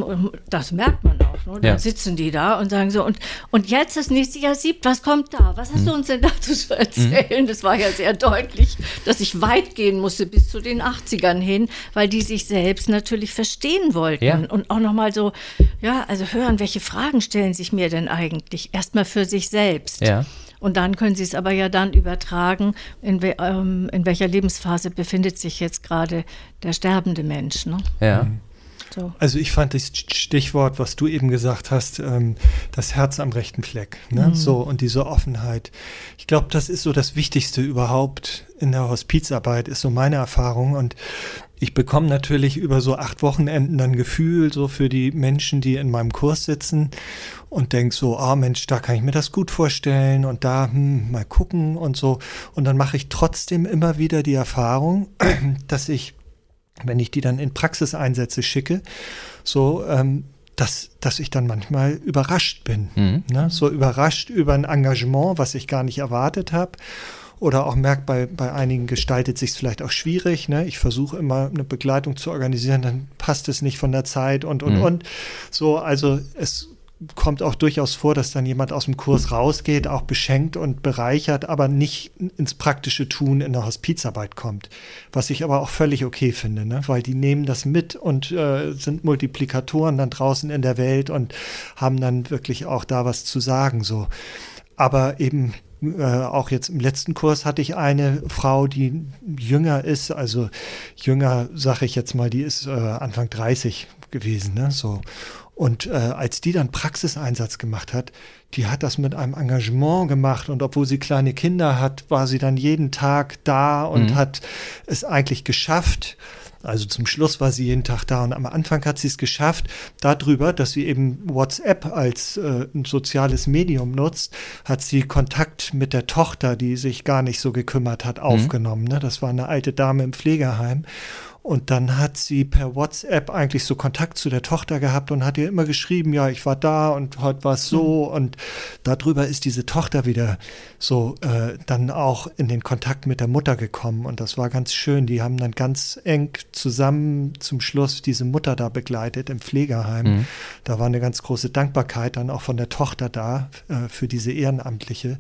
Speaker 4: das merkt man auch. Ne? Dann ja. sitzen die da und sagen so, und, und jetzt das nächste Jahr siebt, was kommt da? Was hast mhm. du uns denn dazu zu erzählen? Mhm. Das war ja sehr deutlich, dass ich weit gehen musste bis zu den 80ern hin, weil die sich selbst natürlich verstehen wollten ja. und auch nochmal so, ja, also hören, welche Fragen stellen sich mir denn eigentlich? Erstmal für sich selbst.
Speaker 2: Ja.
Speaker 4: Und dann können Sie es aber ja dann übertragen, in, we ähm, in welcher Lebensphase befindet sich jetzt gerade der sterbende Mensch. Ne?
Speaker 2: Ja. Mhm.
Speaker 3: So. Also ich fand das Stichwort, was du eben gesagt hast, ähm, das Herz am rechten Fleck. Ne? Mhm. So und diese Offenheit. Ich glaube, das ist so das Wichtigste überhaupt in der Hospizarbeit, ist so meine Erfahrung. Und ich bekomme natürlich über so acht Wochenenden dann Gefühl so für die Menschen, die in meinem Kurs sitzen und denk so, ah oh Mensch, da kann ich mir das gut vorstellen und da hm, mal gucken und so. Und dann mache ich trotzdem immer wieder die Erfahrung, dass ich wenn ich die dann in Praxiseinsätze schicke, so, ähm, dass, dass ich dann manchmal überrascht bin. Mhm. Ne? So überrascht über ein Engagement, was ich gar nicht erwartet habe. Oder auch merkt, bei, bei einigen gestaltet sich es vielleicht auch schwierig. Ne? Ich versuche immer eine Begleitung zu organisieren, dann passt es nicht von der Zeit und, und, mhm. und. So, also es kommt auch durchaus vor, dass dann jemand aus dem Kurs rausgeht, auch beschenkt und bereichert, aber nicht ins praktische Tun in der Hospizarbeit kommt. Was ich aber auch völlig okay finde, ne? weil die nehmen das mit und äh, sind Multiplikatoren dann draußen in der Welt und haben dann wirklich auch da was zu sagen. So. Aber eben äh, auch jetzt im letzten Kurs hatte ich eine Frau, die jünger ist, also jünger, sage ich jetzt mal, die ist äh, Anfang 30 gewesen, ne? So. Und äh, als die dann Praxiseinsatz gemacht hat, die hat das mit einem Engagement gemacht und obwohl sie kleine Kinder hat, war sie dann jeden Tag da und mhm. hat es eigentlich geschafft. Also zum Schluss war sie jeden Tag da und am Anfang hat sie es geschafft, darüber, dass sie eben WhatsApp als äh, ein soziales Medium nutzt, hat sie Kontakt mit der Tochter, die sich gar nicht so gekümmert hat, mhm. aufgenommen. Ne? Das war eine alte Dame im Pflegeheim. Und dann hat sie per WhatsApp eigentlich so Kontakt zu der Tochter gehabt und hat ihr immer geschrieben, ja, ich war da und heute war es so. Mhm. Und darüber ist diese Tochter wieder so äh, dann auch in den Kontakt mit der Mutter gekommen. Und das war ganz schön. Die haben dann ganz eng zusammen zum Schluss diese Mutter da begleitet im Pflegeheim. Mhm. Da war eine ganz große Dankbarkeit dann auch von der Tochter da äh, für diese Ehrenamtliche.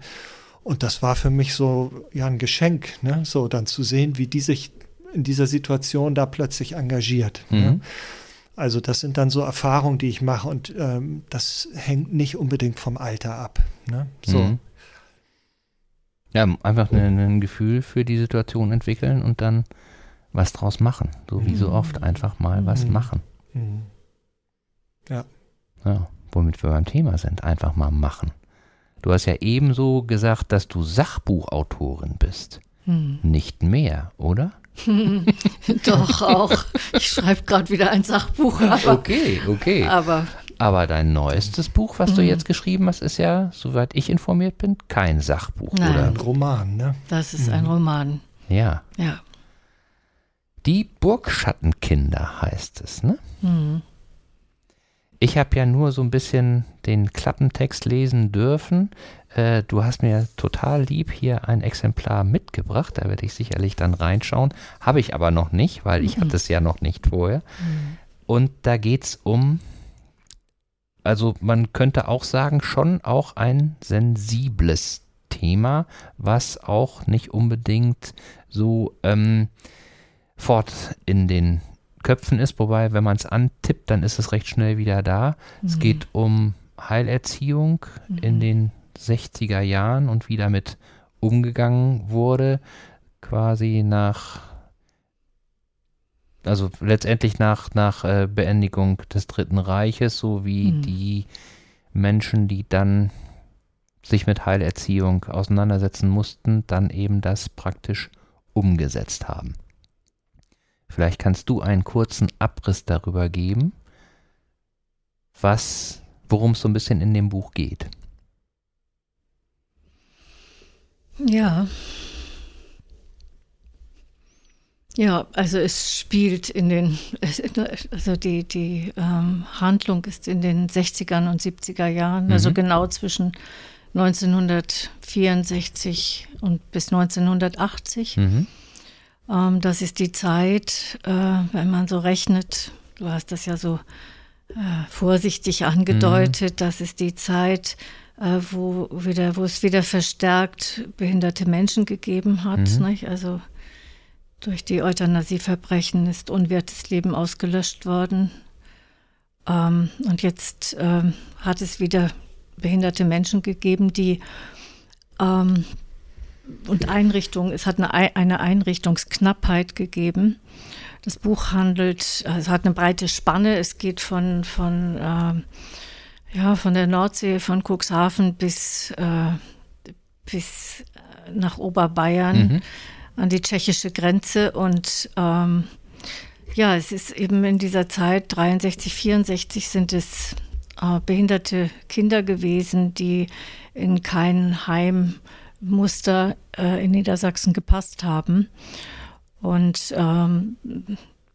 Speaker 3: Und das war für mich so ja ein Geschenk, ne? so dann zu sehen, wie die sich in dieser Situation da plötzlich engagiert. Ne? Mhm. Ne? Also das sind dann so Erfahrungen, die ich mache und ähm, das hängt nicht unbedingt vom Alter ab. Ne? So. Mhm.
Speaker 2: Ja, einfach ein, ein Gefühl für die Situation entwickeln und dann was draus machen. So wie so mhm. oft einfach mal was mhm. machen. Mhm.
Speaker 3: Ja.
Speaker 2: ja. Womit wir beim Thema sind, einfach mal machen. Du hast ja ebenso gesagt, dass du Sachbuchautorin bist. Mhm. Nicht mehr, oder?
Speaker 4: Doch, auch. Ich schreibe gerade wieder ein Sachbuch.
Speaker 2: Aber, okay, okay.
Speaker 4: Aber,
Speaker 2: aber dein neuestes Buch, was du mhm. jetzt geschrieben hast, ist ja, soweit ich informiert bin, kein Sachbuch, Nein. oder?
Speaker 3: Ein Roman, ne?
Speaker 4: Das ist ein mhm. Roman.
Speaker 2: Ja.
Speaker 4: Ja.
Speaker 2: Die Burgschattenkinder heißt es, ne? Mhm. Ich habe ja nur so ein bisschen den Klappentext lesen dürfen. Äh, du hast mir total lieb hier ein Exemplar mitgebracht. Da werde ich sicherlich dann reinschauen. Habe ich aber noch nicht, weil ich mhm. hatte es ja noch nicht vorher. Mhm. Und da geht es um, also man könnte auch sagen, schon auch ein sensibles Thema, was auch nicht unbedingt so ähm, fort in den Köpfen ist, wobei, wenn man es antippt, dann ist es recht schnell wieder da. Mhm. Es geht um Heilerziehung mhm. in den 60er Jahren und wie damit umgegangen wurde, quasi nach, also letztendlich nach, nach äh, Beendigung des Dritten Reiches, so wie mhm. die Menschen, die dann sich mit Heilerziehung auseinandersetzen mussten, dann eben das praktisch umgesetzt haben. Vielleicht kannst du einen kurzen Abriss darüber geben, was, worum es so ein bisschen in dem Buch geht.
Speaker 4: Ja. Ja, also es spielt in den, also die, die ähm, Handlung ist in den 60er und 70er Jahren, also mhm. also genau zwischen 1964 und bis 1980. Mhm. Ähm, das ist die Zeit, äh, wenn man so rechnet, du hast das ja so äh, vorsichtig angedeutet, mhm. das ist die Zeit, wo, wieder, wo es wieder verstärkt behinderte Menschen gegeben hat. Mhm. Also durch die Euthanasieverbrechen ist unwertes Leben ausgelöscht worden. Ähm, und jetzt ähm, hat es wieder behinderte Menschen gegeben, die Ähm, und Einrichtung, es hat eine, eine Einrichtungsknappheit gegeben. Das Buch handelt, also es hat eine breite Spanne. Es geht von, von, äh, ja, von der Nordsee, von Cuxhaven bis, äh, bis äh, nach Oberbayern mhm. an die tschechische Grenze. Und ähm, ja, es ist eben in dieser Zeit, 63, 64, sind es äh, behinderte Kinder gewesen, die in kein Heimmuster äh, in Niedersachsen gepasst haben. Und ähm,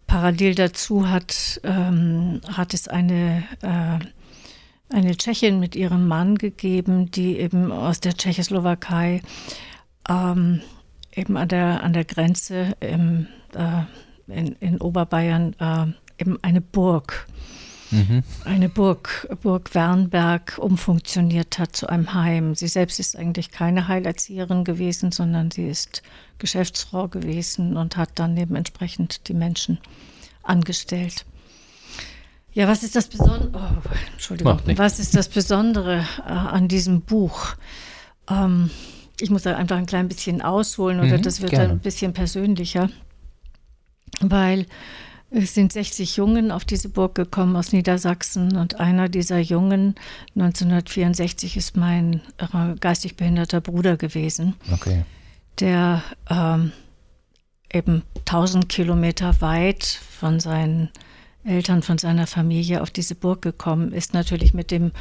Speaker 4: parallel dazu hat, ähm, hat es eine, äh, eine Tschechin mit ihrem Mann gegeben, die eben aus der Tschechoslowakei ähm, eben an der, an der Grenze im, äh, in, in Oberbayern äh, eben eine Burg mhm. eine Burg, Burg Wernberg umfunktioniert hat zu einem Heim. Sie selbst ist eigentlich keine Heilerzieherin gewesen, sondern sie ist Geschäftsfrau gewesen und hat dann eben entsprechend die Menschen angestellt. Ja, was ist das Besondere? Oh, Entschuldigung. Was ist das Besondere äh, an diesem Buch? Ähm, ich muss da einfach ein klein bisschen ausholen oder mhm, das wird gerne. dann ein bisschen persönlicher, weil es sind 60 Jungen auf diese Burg gekommen aus Niedersachsen und einer dieser Jungen 1964 ist mein äh, geistig behinderter Bruder gewesen,
Speaker 2: okay.
Speaker 4: der ähm, eben 1000 Kilometer weit von seinen Eltern, von seiner Familie auf diese Burg gekommen ist, natürlich mit dem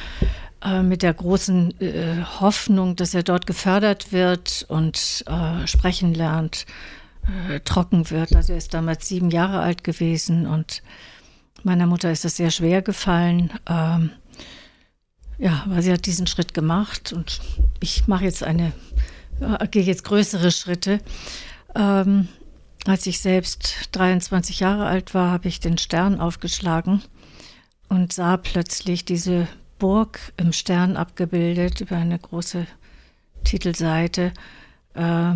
Speaker 4: äh, mit der großen äh, Hoffnung, dass er dort gefördert wird und äh, sprechen lernt äh, trocken wird. Also er ist damals sieben Jahre alt gewesen und meiner Mutter ist das sehr schwer gefallen. Ähm, ja, weil sie hat diesen Schritt gemacht und ich mache jetzt eine, äh, gehe jetzt größere Schritte. Ähm, als ich selbst 23 Jahre alt war, habe ich den Stern aufgeschlagen und sah plötzlich diese Burg im Stern abgebildet über eine große Titelseite. Äh,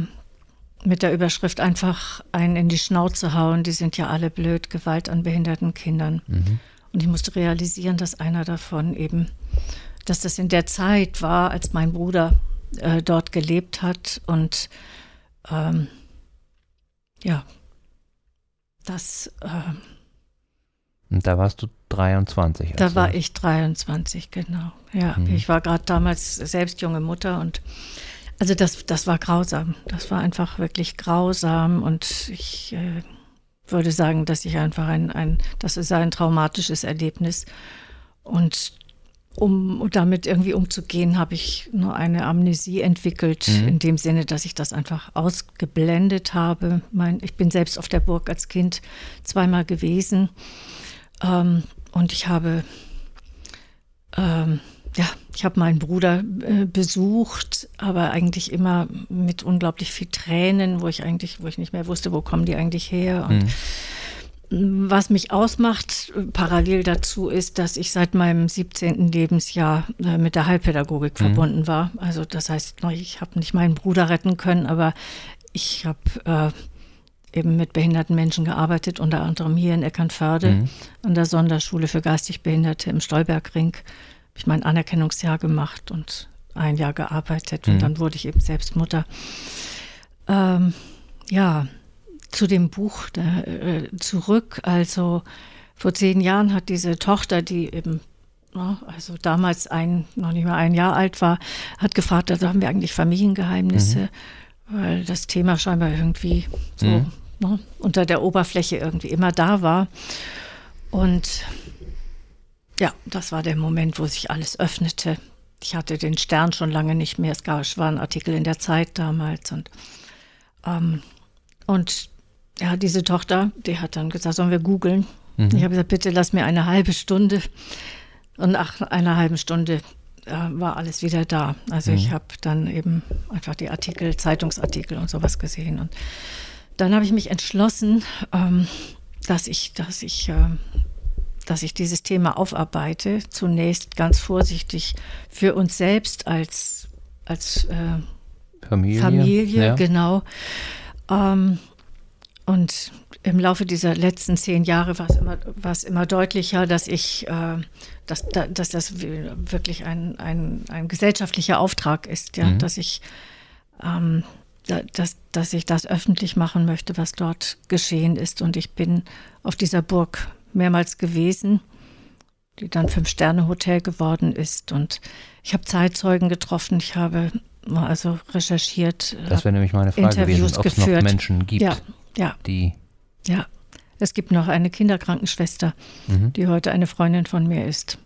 Speaker 4: mit der Überschrift einfach einen in die Schnauze hauen, die sind ja alle blöd, Gewalt an behinderten Kindern. Mhm. Und ich musste realisieren, dass einer davon eben, dass das in der Zeit war, als mein Bruder äh, dort gelebt hat und ähm, ja, das. Äh,
Speaker 2: und da warst du 23.
Speaker 4: Da war ich 23, genau. Ja, mhm. ich war gerade damals selbst junge Mutter und also das, das war grausam. Das war einfach wirklich grausam und ich äh, würde sagen, dass ich einfach ein, ein, das ist ein traumatisches Erlebnis. Und um damit irgendwie umzugehen, habe ich nur eine Amnesie entwickelt, mhm. in dem Sinne, dass ich das einfach ausgeblendet habe. Mein, ich bin selbst auf der Burg als Kind zweimal gewesen ähm, und ich habe ähm, ja, ich habe meinen Bruder äh, besucht, aber eigentlich immer mit unglaublich viel Tränen, wo ich eigentlich, wo ich nicht mehr wusste, wo kommen die eigentlich her. Und mhm. Was mich ausmacht, parallel dazu, ist, dass ich seit meinem 17. Lebensjahr äh, mit der Heilpädagogik mhm. verbunden war. Also das heißt, ich habe nicht meinen Bruder retten können, aber ich habe äh, eben mit behinderten Menschen gearbeitet, unter anderem hier in Eckernförde mhm. an der Sonderschule für geistig Behinderte im Stolbergring habe ich mein Anerkennungsjahr gemacht und ein Jahr gearbeitet mhm. und dann wurde ich eben selbst Mutter. Ähm, ja, zu dem Buch der, äh, zurück. Also vor zehn Jahren hat diese Tochter, die eben ne, also damals ein, noch nicht mal ein Jahr alt war, hat gefragt, also haben wir eigentlich Familiengeheimnisse, mhm. weil das Thema scheinbar irgendwie so mhm. ne, unter der Oberfläche irgendwie immer da war. Und ja, das war der Moment, wo sich alles öffnete. Ich hatte den Stern schon lange nicht mehr. Es gab, war ein Artikel in der Zeit damals. Und, ähm, und ja, diese Tochter, die hat dann gesagt, sollen wir googeln? Mhm. Ich habe gesagt, bitte lass mir eine halbe Stunde. Und nach einer halben Stunde äh, war alles wieder da. Also mhm. ich habe dann eben einfach die Artikel, Zeitungsartikel und sowas gesehen. Und dann habe ich mich entschlossen, ähm, dass ich, dass ich äh, dass ich dieses Thema aufarbeite, zunächst ganz vorsichtig für uns selbst als, als äh, Familie, Familie ja. genau. Ähm, und im Laufe dieser letzten zehn Jahre war es immer, war es immer deutlicher, dass ich, äh, dass, dass das wirklich ein, ein, ein gesellschaftlicher Auftrag ist, ja, mhm. dass ich ähm, dass, dass ich das öffentlich machen möchte, was dort geschehen ist. Und ich bin auf dieser Burg mehrmals gewesen, die dann Fünf-Sterne-Hotel geworden ist. Und ich habe Zeitzeugen getroffen, ich habe also recherchiert.
Speaker 2: Das wäre nämlich meine Frage
Speaker 4: Interviews
Speaker 2: gewesen, ob es noch Menschen gibt,
Speaker 4: ja, ja,
Speaker 2: die.
Speaker 4: Ja, es gibt noch eine Kinderkrankenschwester, mhm. die heute eine Freundin von mir ist.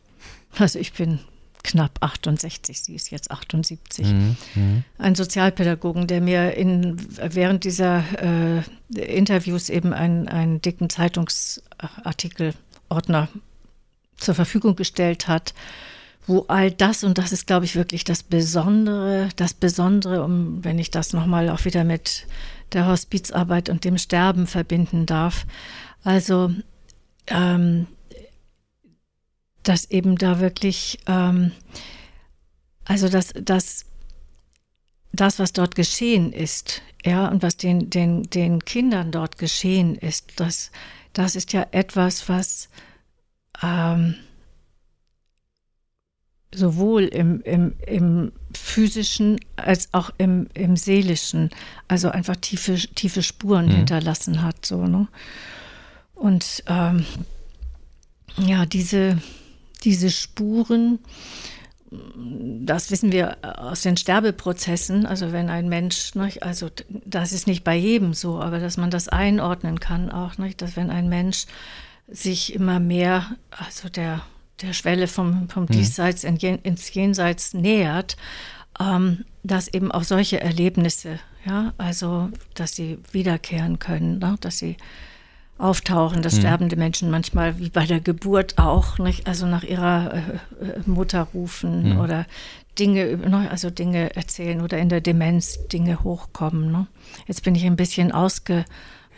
Speaker 4: Also ich bin knapp 68, sie ist jetzt 78. Mhm, mhm. Ein Sozialpädagogen, der mir in, während dieser äh, Interviews eben einen, einen dicken Zeitungsartikelordner zur Verfügung gestellt hat, wo all das, und das ist, glaube ich, wirklich das Besondere, das Besondere, um, wenn ich das nochmal auch wieder mit der Hospizarbeit und dem Sterben verbinden darf. Also ähm, dass eben da wirklich, ähm, also dass, dass das, was dort geschehen ist, ja, und was den, den, den Kindern dort geschehen ist, das, das ist ja etwas, was ähm, sowohl im, im, im physischen als auch im, im seelischen, also einfach tiefe, tiefe Spuren mhm. hinterlassen hat. So, ne? Und ähm, ja, diese, diese Spuren, das wissen wir aus den Sterbeprozessen, also wenn ein Mensch, also das ist nicht bei jedem so, aber dass man das einordnen kann auch, dass wenn ein Mensch sich immer mehr, also der, der Schwelle vom, vom mhm. Diesseits ins Jenseits nähert, ähm, dass eben auch solche Erlebnisse, ja, also dass sie wiederkehren können, ne, dass sie auftauchen, dass mhm. sterbende Menschen manchmal wie bei der Geburt auch, nicht? also nach ihrer äh, äh Mutter rufen mhm. oder Dinge, ne? also Dinge erzählen oder in der Demenz Dinge hochkommen. Ne? Jetzt bin ich ein bisschen ausge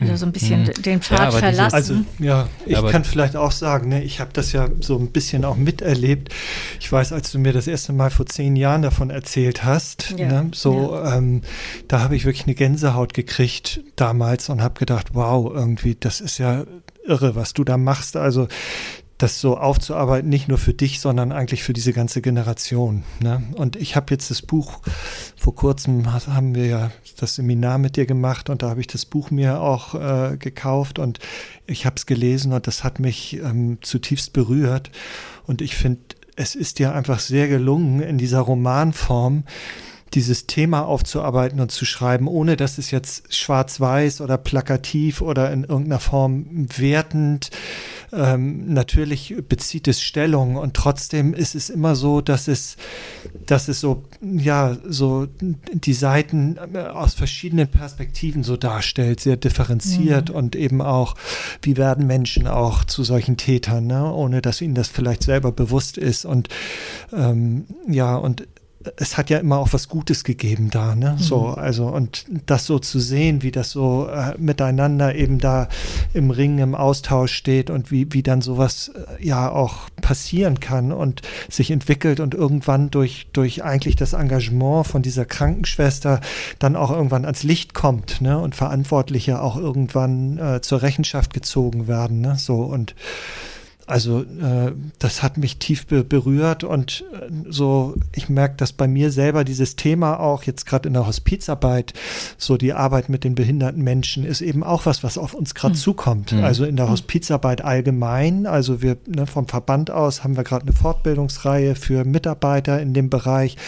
Speaker 4: also so ein bisschen hm. den Pfad ja, verlassen.
Speaker 3: also ja, ich aber kann vielleicht auch sagen, ne, ich habe das ja so ein bisschen auch miterlebt. Ich weiß, als du mir das erste Mal vor zehn Jahren davon erzählt hast, ja. ne, so ja. ähm, da habe ich wirklich eine Gänsehaut gekriegt damals und habe gedacht, wow, irgendwie, das ist ja irre, was du da machst. Also das so aufzuarbeiten, nicht nur für dich, sondern eigentlich für diese ganze Generation. Ne? Und ich habe jetzt das Buch, vor kurzem haben wir ja das Seminar mit dir gemacht und da habe ich das Buch mir auch äh, gekauft und ich habe es gelesen und das hat mich ähm, zutiefst berührt. Und ich finde, es ist dir einfach sehr gelungen, in dieser Romanform dieses Thema aufzuarbeiten und zu schreiben, ohne dass es jetzt schwarz-weiß oder plakativ oder in irgendeiner Form wertend ähm, natürlich bezieht es Stellung und trotzdem ist es immer so, dass es, dass es so, ja, so die Seiten äh, aus verschiedenen Perspektiven so darstellt, sehr differenziert mhm. und eben auch, wie werden Menschen auch zu solchen Tätern, ne? ohne dass ihnen das vielleicht selber bewusst ist und ähm, ja, und es hat ja immer auch was Gutes gegeben da, ne? Mhm. So, also und das so zu sehen, wie das so äh, miteinander eben da im Ring, im Austausch steht und wie, wie dann sowas äh, ja auch passieren kann und sich entwickelt und irgendwann durch, durch eigentlich das Engagement von dieser Krankenschwester dann auch irgendwann ans Licht kommt, ne? Und Verantwortliche auch irgendwann äh, zur Rechenschaft gezogen werden, ne? So und also äh, das hat mich tief be berührt und äh, so, ich merke, dass bei mir selber dieses Thema auch jetzt gerade in der Hospizarbeit, so die Arbeit mit den behinderten Menschen ist eben auch was, was auf uns gerade mhm. zukommt. Mhm. Also in der hm. Hospizarbeit allgemein, also wir ne, vom Verband aus haben wir gerade eine Fortbildungsreihe für Mitarbeiter in dem Bereich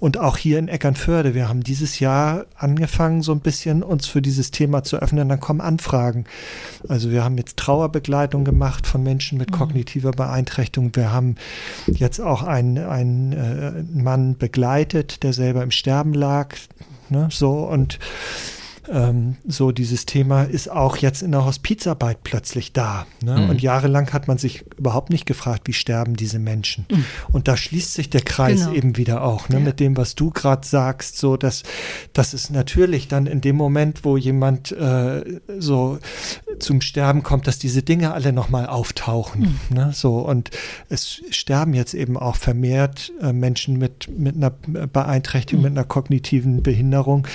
Speaker 3: und auch hier in Eckernförde. Wir haben dieses Jahr angefangen, so ein bisschen uns für dieses Thema zu öffnen. Dann kommen Anfragen. Also wir haben jetzt Trauerbegleitung gemacht von Menschen mit kognitiver Beeinträchtigung. Wir haben jetzt auch einen, einen äh, Mann begleitet, der selber im Sterben lag. Ne, so und ähm, so dieses Thema ist auch jetzt in der Hospizarbeit plötzlich da. Ne? Mhm. Und jahrelang hat man sich überhaupt nicht gefragt, wie sterben diese Menschen. Mhm. Und da schließt sich der Kreis genau. eben wieder auch, ne? Ja. mit dem, was du gerade sagst, so dass, dass es natürlich dann in dem Moment, wo jemand äh, so zum Sterben kommt, dass diese Dinge alle nochmal auftauchen. Mhm. Ne? So, und es sterben jetzt eben auch vermehrt äh, Menschen mit, mit einer Beeinträchtigung, mhm. mit einer kognitiven Behinderung,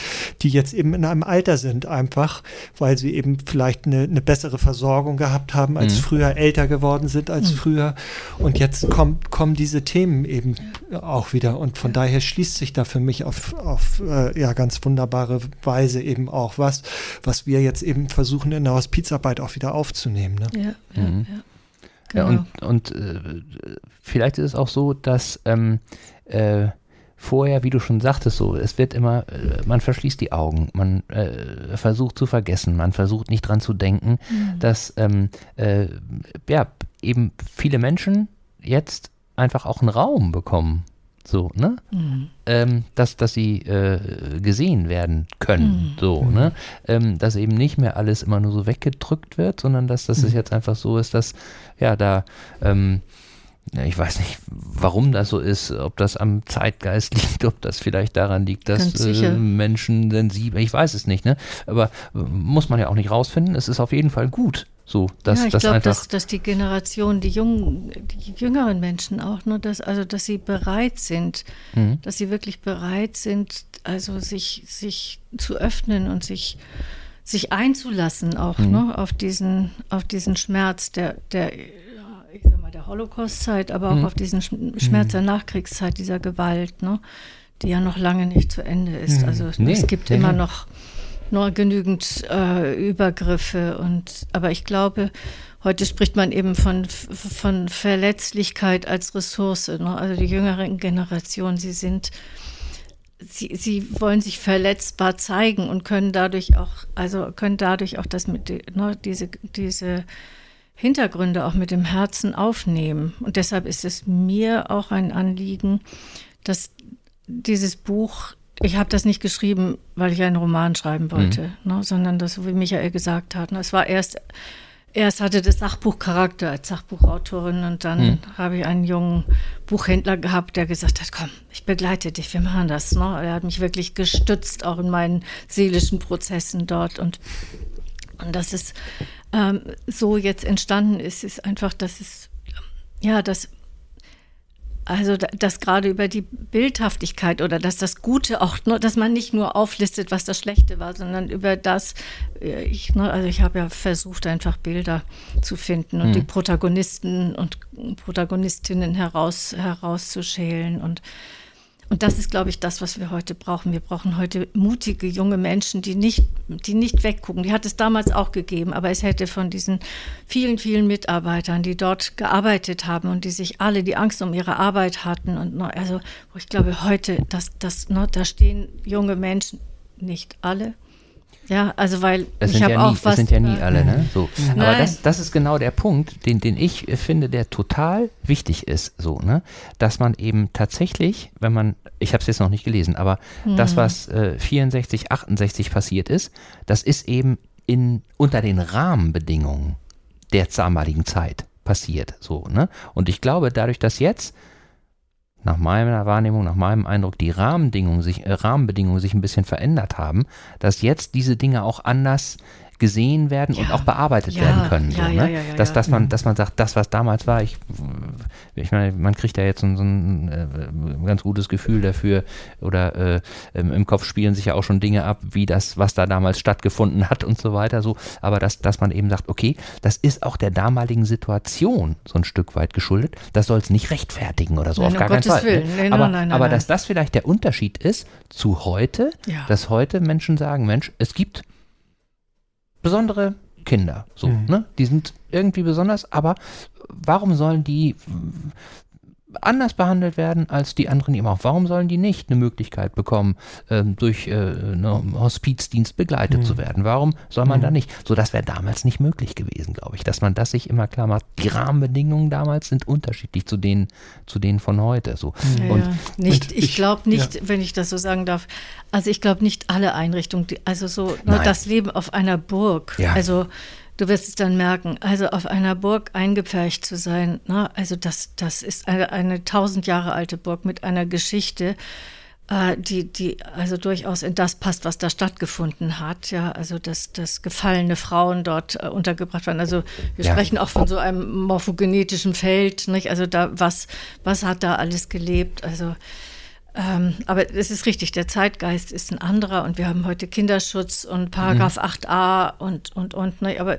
Speaker 3: die jetzt eben in einem Alter älter sind einfach, weil sie eben vielleicht eine, eine bessere Versorgung gehabt haben als mhm. früher, älter geworden sind als mhm. früher. Und jetzt kommen, kommen diese Themen eben auch wieder. Und von daher schließt sich da für mich auf, auf äh, ja, ganz wunderbare Weise eben auch was, was wir jetzt eben versuchen in der Hospizarbeit auch wieder aufzunehmen. Ne?
Speaker 2: Ja, ja, mhm. ja. Genau. Ja, und, und äh, vielleicht ist es auch so, dass ähm, äh, vorher, wie du schon sagtest, so, es wird immer, äh, man verschließt die Augen, man äh, versucht zu vergessen, man versucht nicht dran zu denken, mhm. dass ähm, äh, ja, eben viele Menschen jetzt einfach auch einen Raum bekommen. So, ne? Mhm. Ähm, dass, dass sie äh, gesehen werden können. Mhm. So, ne? Ähm, dass eben nicht mehr alles immer nur so weggedrückt wird, sondern dass, dass es mhm. jetzt einfach so ist, dass ja da ähm, ich weiß nicht, warum das so ist, ob das am Zeitgeist liegt, ob das vielleicht daran liegt, dass äh, Menschen sensibel, ich weiß es nicht, ne? Aber äh, muss man ja auch nicht rausfinden. Es ist auf jeden Fall gut, so, dass
Speaker 4: ja, ich glaube, dass, dass die Generation, die jungen, die jüngeren Menschen auch, ne, dass, also dass sie bereit sind, mhm. dass sie wirklich bereit sind, also sich, sich zu öffnen und sich sich einzulassen auch mhm. ne, auf diesen auf diesen Schmerz der der ich sag mal, der Holocaust-Zeit, aber auch mhm. auf diesen Schmerz der Nachkriegszeit, dieser Gewalt, ne, die ja noch lange nicht zu Ende ist. Mhm. Also nee, es gibt immer noch, nur genügend äh, Übergriffe und aber ich glaube, heute spricht man eben von, von Verletzlichkeit als Ressource. Ne? Also die jüngeren Generationen, sie sind Sie, sie, wollen sich verletzbar zeigen und können dadurch auch, also können dadurch auch das mit ne, diese, diese Hintergründe auch mit dem Herzen aufnehmen. Und deshalb ist es mir auch ein Anliegen, dass dieses Buch, ich habe das nicht geschrieben, weil ich einen Roman schreiben wollte, mhm. ne, sondern das, wie Michael gesagt hat, ne, es war erst, erst hatte das Sachbuchcharakter als Sachbuchautorin und dann mhm. habe ich einen jungen Buchhändler gehabt, der gesagt hat, komm, ich begleite dich, wir machen das. Ne? Er hat mich wirklich gestützt, auch in meinen seelischen Prozessen dort und und das ist ähm, so jetzt entstanden ist, ist einfach, dass es, ja, dass also, dass gerade über die Bildhaftigkeit oder dass das Gute auch, dass man nicht nur auflistet, was das Schlechte war, sondern über das, äh, ich, also ich habe ja versucht, einfach Bilder zu finden und mhm. die Protagonisten und Protagonistinnen heraus, herauszuschälen und und das ist, glaube ich, das, was wir heute brauchen. Wir brauchen heute mutige junge Menschen, die nicht, die nicht weggucken. Die hat es damals auch gegeben, aber es hätte von diesen vielen, vielen Mitarbeitern, die dort gearbeitet haben und die sich alle die Angst um ihre Arbeit hatten. Und also, ich glaube, heute, dass, dass, da stehen junge Menschen, nicht alle, ja, also weil
Speaker 2: das ich habe ja auch nie, was. Das sind ja nie alle, ne? So. Aber das, das ist genau der Punkt, den, den ich finde, der total wichtig ist, so, ne? Dass man eben tatsächlich, wenn man, ich habe es jetzt noch nicht gelesen, aber mhm. das, was äh, 64, 68 passiert ist, das ist eben in, unter den Rahmenbedingungen der damaligen Zeit passiert, so, ne? Und ich glaube, dadurch, dass jetzt nach meiner Wahrnehmung, nach meinem Eindruck, die Rahmenbedingungen sich, äh, Rahmenbedingungen sich ein bisschen verändert haben, dass jetzt diese Dinge auch anders gesehen werden ja. und auch bearbeitet ja. werden können. So, ja, ne? dass, dass, man, dass man sagt, das, was damals war, ich, ich meine, man kriegt ja jetzt so, so ein äh, ganz gutes Gefühl dafür oder äh, im Kopf spielen sich ja auch schon Dinge ab, wie das, was da damals stattgefunden hat und so weiter. So. Aber dass, dass man eben sagt, okay, das ist auch der damaligen Situation so ein Stück weit geschuldet. Das soll es nicht rechtfertigen oder so, nein, auf gar keinen Fall. Ne? Willen. Nee, aber, nein, nein, aber dass das vielleicht der Unterschied ist zu heute, dass heute Menschen sagen, Mensch, es gibt besondere Kinder. So, mhm. ne? Die sind irgendwie besonders, aber warum sollen die anders behandelt werden als die anderen eben auch. Warum sollen die nicht eine Möglichkeit bekommen, ähm, durch äh, einen Hospizdienst begleitet mhm. zu werden? Warum soll man mhm. da nicht? So, das wäre damals nicht möglich gewesen, glaube ich, dass man das sich immer klar macht. Die Rahmenbedingungen damals sind unterschiedlich zu denen, zu denen von heute. So.
Speaker 4: Ja, und, ja. Nicht, und ich glaube nicht, ja. wenn ich das so sagen darf, also ich glaube nicht alle Einrichtungen, die, also so nur das Leben auf einer Burg, also Du wirst es dann merken, also auf einer Burg eingepfercht zu sein, ne? also das, das ist eine, eine tausend Jahre alte Burg mit einer Geschichte, äh, die, die also durchaus in das passt, was da stattgefunden hat. Ja, also dass, dass gefallene Frauen dort äh, untergebracht waren. Also wir ja. sprechen auch von so einem morphogenetischen Feld, nicht? Also da, was, was hat da alles gelebt? Also Ähm, aber es ist richtig, der Zeitgeist ist ein anderer und wir haben heute Kinderschutz und Paragraph mhm. 8a und, und, und. Ne, aber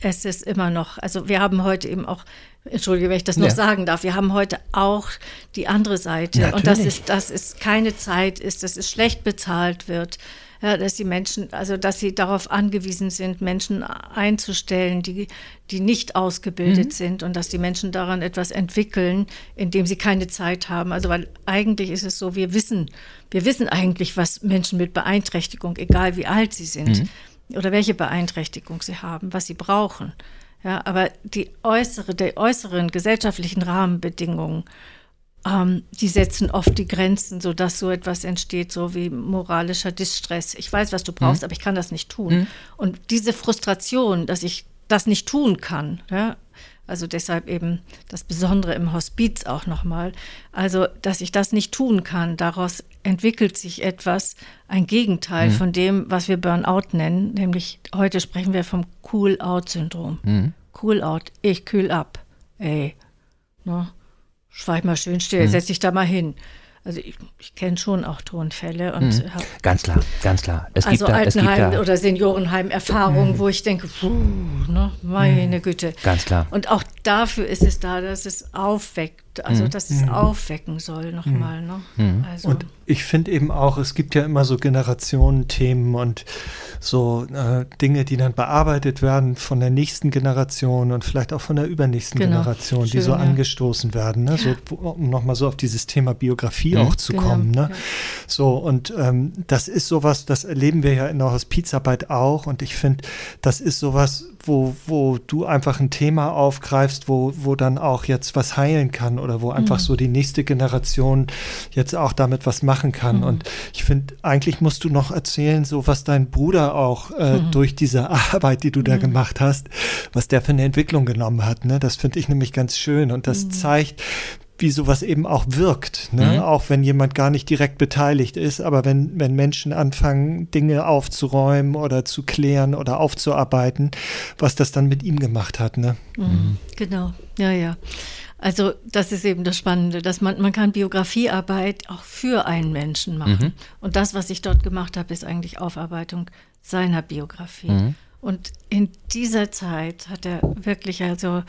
Speaker 4: es ist immer noch, also wir haben heute eben auch, entschuldige, wenn ich das noch ja. sagen darf, wir haben heute auch die andere Seite. Natürlich. Und das ist, das ist keine Zeit ist, dass es schlecht bezahlt wird. Ja, dass die Menschen, also dass sie darauf angewiesen sind, Menschen einzustellen, die, die nicht ausgebildet mhm. sind und dass die Menschen daran etwas entwickeln, indem sie keine Zeit haben. Also weil eigentlich ist es so, wir wissen, wir wissen eigentlich, was Menschen mit Beeinträchtigung, egal wie alt sie sind, mhm oder welche Beeinträchtigung sie haben, was sie brauchen. Ja, aber die äußere, die äußeren gesellschaftlichen Rahmenbedingungen, ähm, die setzen oft die Grenzen, sodass so etwas entsteht, so wie moralischer Distress. Ich weiß, was du brauchst, mhm. aber ich kann das nicht tun. Mhm. Und diese Frustration, dass ich das nicht tun kann, ja, also deshalb eben das Besondere im Hospiz auch nochmal. Also, dass ich das nicht tun kann, daraus entwickelt sich etwas, ein Gegenteil mhm. von dem, was wir Burnout nennen. Nämlich heute sprechen wir vom Cool-Out-Syndrom. Mhm. Cool-Out, ich kühl ab. Ey, ne? Schweig mal schön still, mhm. setz dich da mal hin. Also ich, ich kenne schon auch Tonfälle und
Speaker 2: mhm. ganz klar, ganz klar.
Speaker 4: Es also gibt da, Altenheim da, oder Seniorenheim Erfahrungen, mhm. wo ich denke, puh, ne, meine mhm. Güte.
Speaker 2: Ganz klar.
Speaker 4: Und auch dafür ist es da, dass es aufweckt, also mhm. dass es mhm. aufwecken soll nochmal. Ne?
Speaker 3: Mhm. Also. Und ich finde eben auch, es gibt ja immer so Generationenthemen und so äh, Dinge, die dann bearbeitet werden von der nächsten Generation und vielleicht auch von der übernächsten genau. Generation, Schön, die so ja. angestoßen werden, ne? so, um nochmal so auf dieses Thema Biografie mhm. auch zu genau. kommen. Ne? Ja. So, und ähm, das ist sowas, das erleben wir ja in der Hospizarbeit auch und ich finde, das ist sowas, wo, wo du einfach ein Thema aufgreifst, wo, wo dann auch jetzt was heilen kann oder wo einfach mhm. so die nächste Generation jetzt auch damit was machen kann. Mhm. Und ich finde, eigentlich musst du noch erzählen, so was dein Bruder auch äh, mhm. durch diese Arbeit, die du da mhm. gemacht hast, was der für eine Entwicklung genommen hat. Ne? Das finde ich nämlich ganz schön und das mhm. zeigt, wie sowas eben auch wirkt, ne? Mhm. auch wenn jemand gar nicht direkt beteiligt ist, aber wenn, wenn Menschen anfangen, Dinge aufzuräumen oder zu klären oder aufzuarbeiten, was das dann mit ihm gemacht hat. Ne?
Speaker 4: Mhm. Genau, ja, ja. Also das ist eben das Spannende, dass man, man kann Biografiearbeit auch für einen Menschen machen. Mhm. Und das, was ich dort gemacht habe, ist eigentlich Aufarbeitung seiner Biografie. Mhm. Und in dieser Zeit hat er wirklich also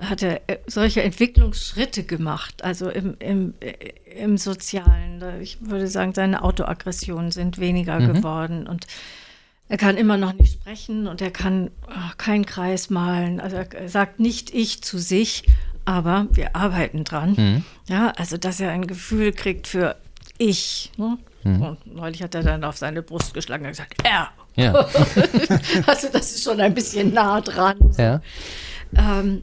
Speaker 4: hat er äh, solche Entwicklungsschritte gemacht, also im, im, äh, im Sozialen. Ich würde sagen, seine Autoaggressionen sind weniger mhm. geworden und er kann immer noch nicht sprechen und er kann oh, keinen Kreis malen. Also er sagt nicht ich zu sich, aber wir arbeiten dran. Mhm. Ja, also dass er ein Gefühl kriegt für ich. Ne? Mhm. Und neulich hat er dann auf seine Brust geschlagen und gesagt, er. Ja. also das ist schon ein bisschen nah dran. So. Ja. Ähm,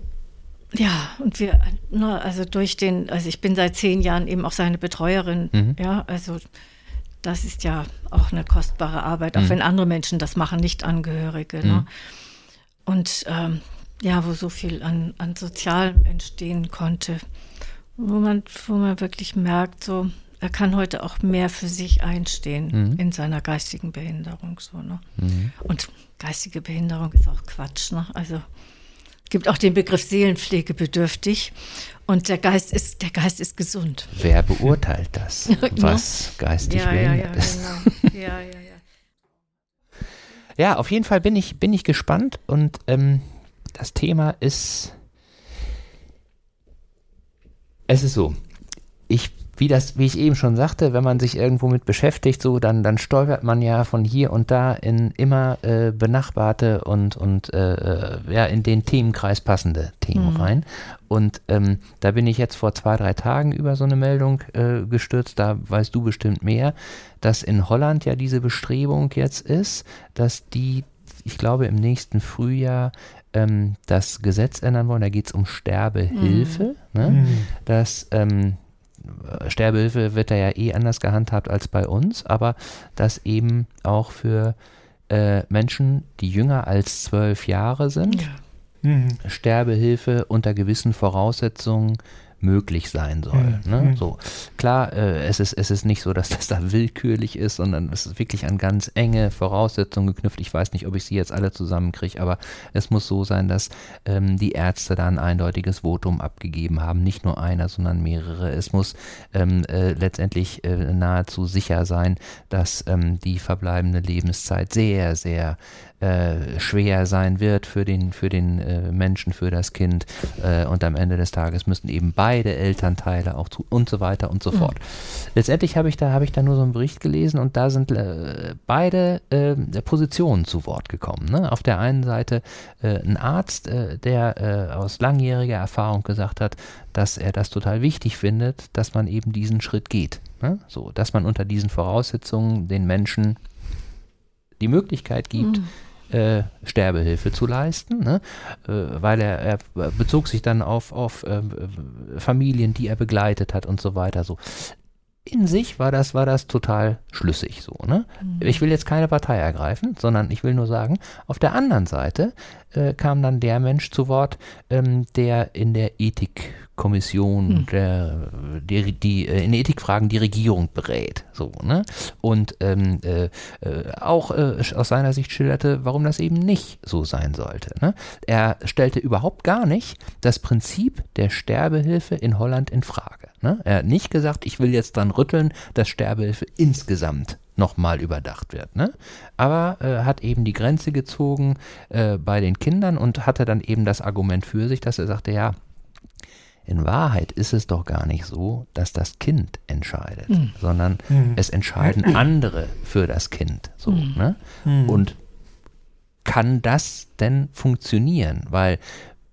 Speaker 4: ja, und wir, ne, also durch den, also ich bin seit zehn Jahren eben auch seine Betreuerin, mhm. ja, also das ist ja auch eine kostbare Arbeit, auch mhm. wenn andere Menschen das machen, nicht Angehörige. Ne? Mhm. Und ähm, ja, wo so viel an, an Sozialem entstehen konnte, wo man, wo man wirklich merkt, so, er kann heute auch mehr für sich einstehen mhm. in seiner geistigen Behinderung. So, ne? Mhm. Und geistige Behinderung ist auch Quatsch. Ne? Also gibt auch den Begriff Seelenpflegebedürftig. Und der Geist ist, der Geist ist gesund.
Speaker 2: Wer beurteilt das, was geistig ja, ja, ja, ist? Genau. ja, ja, ja. ja, auf jeden Fall bin ich, bin ich gespannt und ähm, das Thema ist, es ist so, ich wie das, wie ich eben schon sagte, wenn man sich irgendwo mit beschäftigt, so dann, dann stolpert man ja von hier und da in immer äh, benachbarte und und äh, äh, ja in den Themenkreis passende Themen mhm. rein. Und ähm, da bin ich jetzt vor zwei drei Tagen über so eine Meldung äh, gestürzt. Da weißt du bestimmt mehr, dass in Holland ja diese Bestrebung jetzt ist, dass die ich glaube, im nächsten Frühjahr ähm, das Gesetz ändern wollen. Da geht es um Sterbehilfe. Mhm. Ne? Mhm. Dass ähm, Sterbehilfe wird da ja eh anders gehandhabt als bei uns, aber dass eben auch für äh, Menschen, die jünger als zwölf Jahre sind, ja. mhm. Sterbehilfe unter gewissen Voraussetzungen möglich sein soll. Mhm. Ne? So klar, äh, es ist es ist nicht so, dass das da willkürlich ist, sondern es ist wirklich an ganz enge Voraussetzungen geknüpft. Ich weiß nicht, ob ich sie jetzt alle zusammenkriege, aber es muss so sein, dass ähm, die Ärzte da ein eindeutiges Votum abgegeben haben, nicht nur einer, sondern mehrere. Es muss ähm, äh, letztendlich äh, nahezu sicher sein, dass ähm, die verbleibende Lebenszeit sehr, sehr äh, schwer sein wird für den, für den äh, Menschen, für das Kind. Äh, und am Ende des Tages müssen eben beide Elternteile auch zu und so weiter und so mhm. fort. Letztendlich habe ich da habe ich da nur so einen Bericht gelesen und da sind äh, beide äh, Positionen zu Wort gekommen. Ne? Auf der einen Seite ein Arzt, der aus langjähriger Erfahrung gesagt hat, dass er das total wichtig findet, dass man eben diesen Schritt geht. Ne? So, dass man unter diesen Voraussetzungen den Menschen die Möglichkeit gibt, mhm äh, Sterbehilfe zu leisten, ne? äh, weil er, er, bezog sich dann auf, auf äh, Familien, die er begleitet hat und so weiter. So in sich war das, war das total schlüssig so. Ne? Mhm. Ich will jetzt keine Partei ergreifen, sondern ich will nur sagen, auf der anderen Seite äh, kam dann der Mensch zu Wort, ähm, der in der Ethikkommission, mhm. der, die, die äh, in Ethikfragen die Regierung berät. So, ne? Und ähm, äh, äh auch äh, aus seiner Sicht schilderte, warum das eben nicht so sein sollte. Ne? Er stellte überhaupt gar nicht das Prinzip der Sterbehilfe in Holland in Frage. Ne? Er hat nicht gesagt, ich will jetzt dann rütteln, dass Sterbehilfe insgesamt nochmal überdacht wird. Ne? Aber äh, hat eben die Grenze gezogen äh, bei den Kindern und hatte dann eben das Argument für sich, dass er sagte, ja, in Wahrheit ist es doch gar nicht so, dass das Kind entscheidet, mhm. sondern mhm. es entscheiden andere für das Kind. So, mhm. ne? Hm. Und kann das denn funktionieren? Weil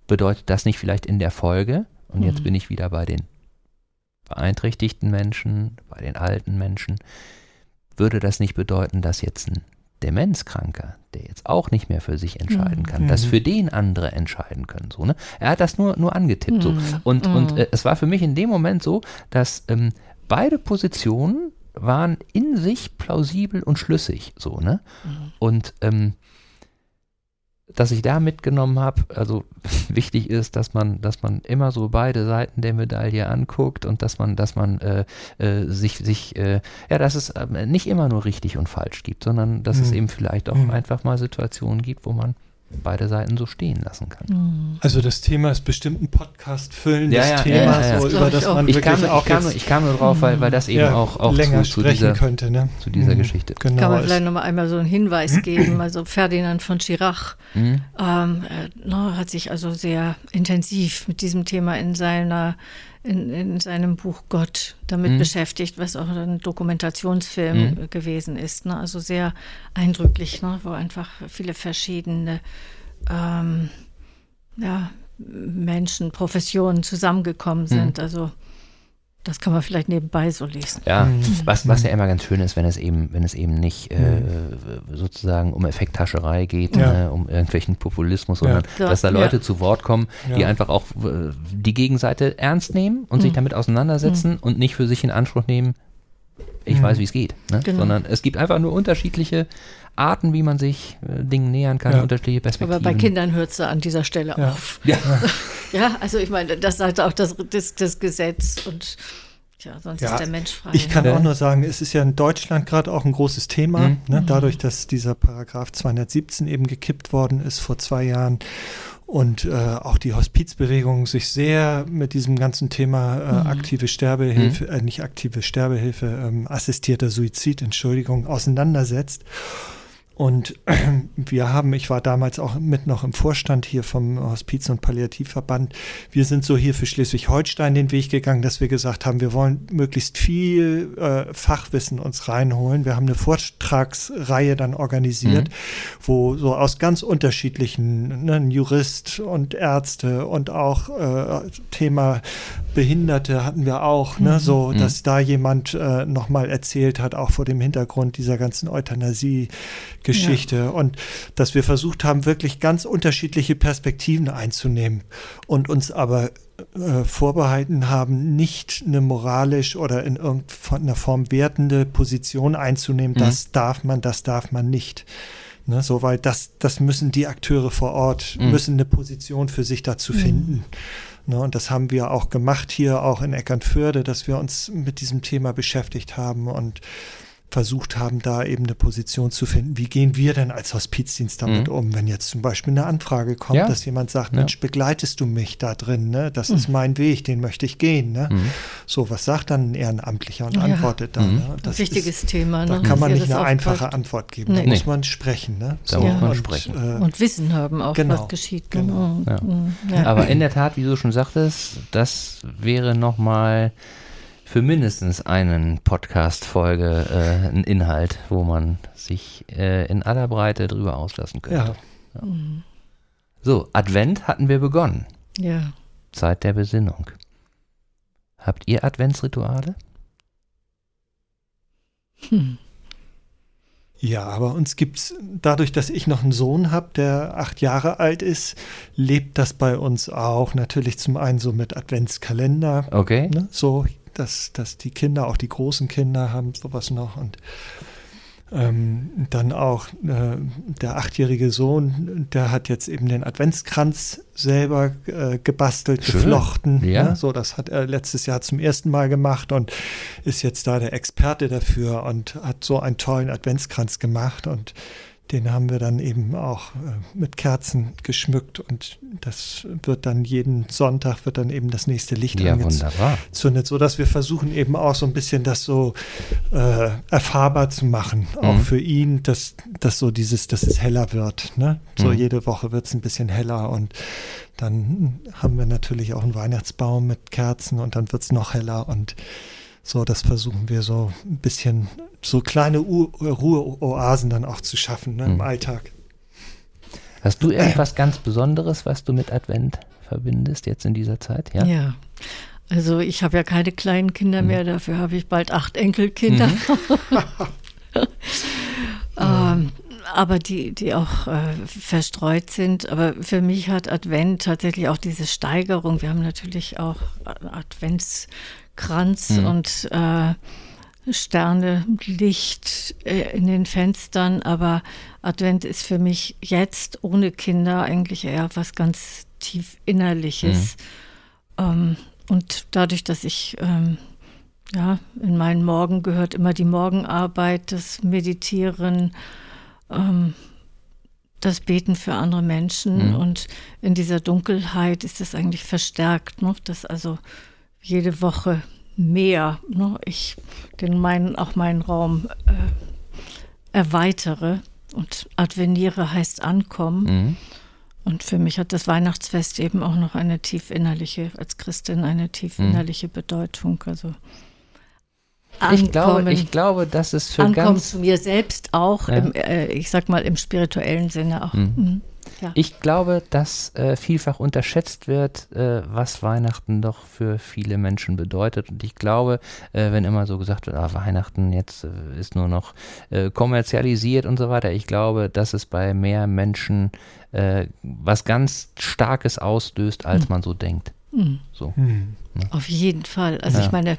Speaker 2: bedeutet das nicht vielleicht in der Folge, und jetzt hm. bin ich wieder bei den beeinträchtigten Menschen, bei den alten Menschen, würde das nicht bedeuten, dass jetzt ein Demenzkranker, der jetzt auch nicht mehr für sich entscheiden mhm. kann, mhm. dass für den andere entscheiden können. So, ne? Er hat das nur, nur angetippt. So. Mhm. Und, mhm. und äh, es war für mich in dem Moment so, dass ähm, beide Positionen waren in sich plausibel und schlüssig. So, ne? Mhm. Und ähm, dass ich da mitgenommen habe, also wichtig ist, dass man, dass man immer so beide Seiten der Medaille anguckt und dass man, dass man äh, äh, sich, sich, äh, ja, dass es äh, nicht immer nur richtig und falsch gibt, sondern dass mhm. es eben vielleicht auch mhm. einfach mal Situationen gibt, wo man beide Seiten so stehen lassen kann.
Speaker 3: Mhm. Also das Thema ist bestimmt ein Podcast füllendes ja, ja, Thema, ja, so, über das man
Speaker 2: ich wirklich kam, auch ich kam, nur, ich kam nur drauf, weil, weil das eben auch, auch
Speaker 3: länger zu, zu dieser,
Speaker 2: könnte, ne? zu dieser mhm. Geschichte.
Speaker 4: Genau. Kann man vielleicht nochmal einmal so einen Hinweis geben. Also Ferdinand von Schirach mhm. ähm, äh, no, hat sich also sehr intensiv mit diesem Thema in seiner in, in seinem Buch Gott damit mhm. beschäftigt, was auch ein Dokumentationsfilm mhm. gewesen ist. Ne? Also sehr eindrücklich, ne? wo einfach viele verschiedene ähm, ja, Menschen, Professionen zusammengekommen sind. Mhm. Also das kann man vielleicht nebenbei so lesen.
Speaker 2: Ja, mhm. was, was ja immer ganz schön ist, wenn es eben, wenn es eben nicht äh, mhm. sozusagen um Effekthascherei geht, ja. äh, um irgendwelchen Populismus, sondern ja. dass da Leute ja. zu Wort kommen, die einfach auch äh, die Gegenseite ernst nehmen und mhm. sich damit auseinandersetzen mhm. und nicht für sich in Anspruch nehmen, ich mhm. weiß, wie es geht. Ne? Genau. Sondern es gibt einfach nur unterschiedliche Arten, wie man sich äh, Dingen nähern kann, ja. unterschiedliche Perspektiven.
Speaker 4: Aber bei Kindern hört es an dieser Stelle ja. auf. Ja. ja, also ich meine, das sagt auch das, das, das Gesetz und ja, sonst ja, ist der Mensch frei.
Speaker 3: Ich kann ne? auch nur sagen, es ist ja in Deutschland gerade auch ein großes Thema, mhm. ne, dadurch, dass dieser Paragraph 217 eben gekippt worden ist vor zwei Jahren und äh, auch die Hospizbewegung sich sehr mit diesem ganzen Thema äh, mhm. aktive Sterbehilfe, mhm. äh, nicht aktive Sterbehilfe, ähm, assistierter Suizid, Entschuldigung, auseinandersetzt. Und wir haben, ich war damals auch mit noch im Vorstand hier vom Hospiz- und Palliativverband. Wir sind so hier für Schleswig-Holstein den Weg gegangen, dass wir gesagt haben, wir wollen möglichst viel äh, Fachwissen uns reinholen. Wir haben eine Vortragsreihe dann organisiert, mhm. wo so aus ganz unterschiedlichen, ne, Jurist und Ärzte und auch äh, Thema Behinderte hatten wir auch, ne, mhm. so, mhm. dass da jemand äh, nochmal erzählt hat, auch vor dem Hintergrund dieser ganzen Euthanasie Geschichte ja. und dass wir versucht haben, wirklich ganz unterschiedliche Perspektiven einzunehmen und uns aber äh, vorbehalten haben, nicht eine moralisch oder in irgendeiner Form wertende Position einzunehmen, mhm. das darf man, das darf man nicht. Ne, so, weil das, das müssen die Akteure vor Ort, mhm. müssen eine Position für sich dazu mhm. finden. Ne, und das haben wir auch gemacht hier, auch in Eckernförde, dass wir uns mit diesem Thema beschäftigt haben und versucht haben, da eben eine Position zu finden. Wie gehen wir denn als Hospizdienst damit mhm. um, wenn jetzt zum Beispiel eine Anfrage kommt, ja. dass jemand sagt, Mensch, ja. begleitest du mich da drin? Ne? Das mhm. ist mein Weg, den möchte ich gehen. Ne? Mhm. So, was sagt dann ein Ehrenamtlicher und ja. antwortet dann?
Speaker 4: Mhm. Ne? Das ein wichtiges ist, Thema.
Speaker 3: Ne? Da kann man nicht eine einfache Antwort geben. Nee. Da muss man sprechen. Ne?
Speaker 2: Da muss man und, sprechen.
Speaker 4: Äh, und Wissen haben auch, genau, was geschieht.
Speaker 3: Ne? Genau.
Speaker 2: Mhm. Aber in der Tat, wie du schon sagtest, das wäre nochmal für mindestens einen Podcast-Folge äh, ein Inhalt, wo man sich äh, in aller Breite drüber auslassen könnte. Ja. ja. Mhm. So, Advent hatten wir begonnen.
Speaker 4: Ja.
Speaker 2: Zeit der Besinnung. Habt ihr Adventsrituale?
Speaker 3: Hm. Ja, aber uns gibt es, dadurch, dass ich noch einen Sohn habe, der acht Jahre alt ist, lebt das bei uns auch. Natürlich zum einen so mit Adventskalender.
Speaker 2: Okay.
Speaker 3: Ne, so dass, dass die Kinder, auch die großen Kinder haben sowas noch und ähm, dann auch äh, der achtjährige Sohn, der hat jetzt eben den Adventskranz selber äh, gebastelt, Schön. geflochten. Ja. Ne? So, das hat er letztes Jahr zum ersten Mal gemacht und ist jetzt da der Experte dafür und hat so einen tollen Adventskranz gemacht und den haben wir dann eben auch äh, mit Kerzen geschmückt und das wird dann jeden Sonntag wird dann eben das nächste Licht
Speaker 2: ja, angezündet,
Speaker 3: sodass wir versuchen eben auch so ein bisschen das so äh, erfahrbar zu machen, mhm. auch für ihn, dass, dass so dieses, dass es heller wird. Ne? So mhm. jede Woche wird es ein bisschen heller und dann haben wir natürlich auch einen Weihnachtsbaum mit Kerzen und dann wird es noch heller und so, das versuchen wir so ein bisschen, so kleine Ruheoasen dann auch zu schaffen ne, im mhm. Alltag.
Speaker 2: Hast du irgendwas ganz Besonderes, was du mit Advent verbindest jetzt in dieser Zeit?
Speaker 4: Ja. ja. Also ich habe ja keine kleinen Kinder mhm. mehr, dafür habe ich bald acht Enkelkinder. Mhm. ähm, aber die, die auch äh, verstreut sind. Aber für mich hat Advent tatsächlich auch diese Steigerung. Wir haben natürlich auch Advents Kranz mhm. und äh, Sterne, Licht äh, in den Fenstern, aber Advent ist für mich jetzt ohne Kinder eigentlich eher was ganz tief Innerliches. Mhm. Ähm, und dadurch, dass ich, ähm, ja, in meinen Morgen gehört immer die Morgenarbeit, das Meditieren, ähm, das Beten für andere Menschen. Mhm. Und in dieser Dunkelheit ist das eigentlich verstärkt, ne? dass also jede Woche mehr. Ne? Ich den meinen, auch meinen Raum äh, erweitere und adveniere heißt ankommen. Mhm. Und für mich hat das Weihnachtsfest eben auch noch eine tief innerliche, als Christin eine tief mhm. innerliche mhm. Bedeutung. Also
Speaker 2: ich glaube, ich glaube, dass es für
Speaker 4: ankommen
Speaker 2: ganz
Speaker 4: zu mir selbst auch, ja. im, äh, ich sag mal im spirituellen Sinne auch.
Speaker 2: Mhm. Ja. Ich glaube, dass äh, vielfach unterschätzt wird, äh, was Weihnachten doch für viele Menschen bedeutet. Und ich glaube, äh, wenn immer so gesagt wird, ah, Weihnachten jetzt äh, ist nur noch äh, kommerzialisiert und so weiter, ich glaube, dass es bei mehr Menschen äh, was ganz Starkes auslöst, als mhm. man so denkt. Mhm. So.
Speaker 4: Mhm. Auf jeden Fall. Also ja. ich meine,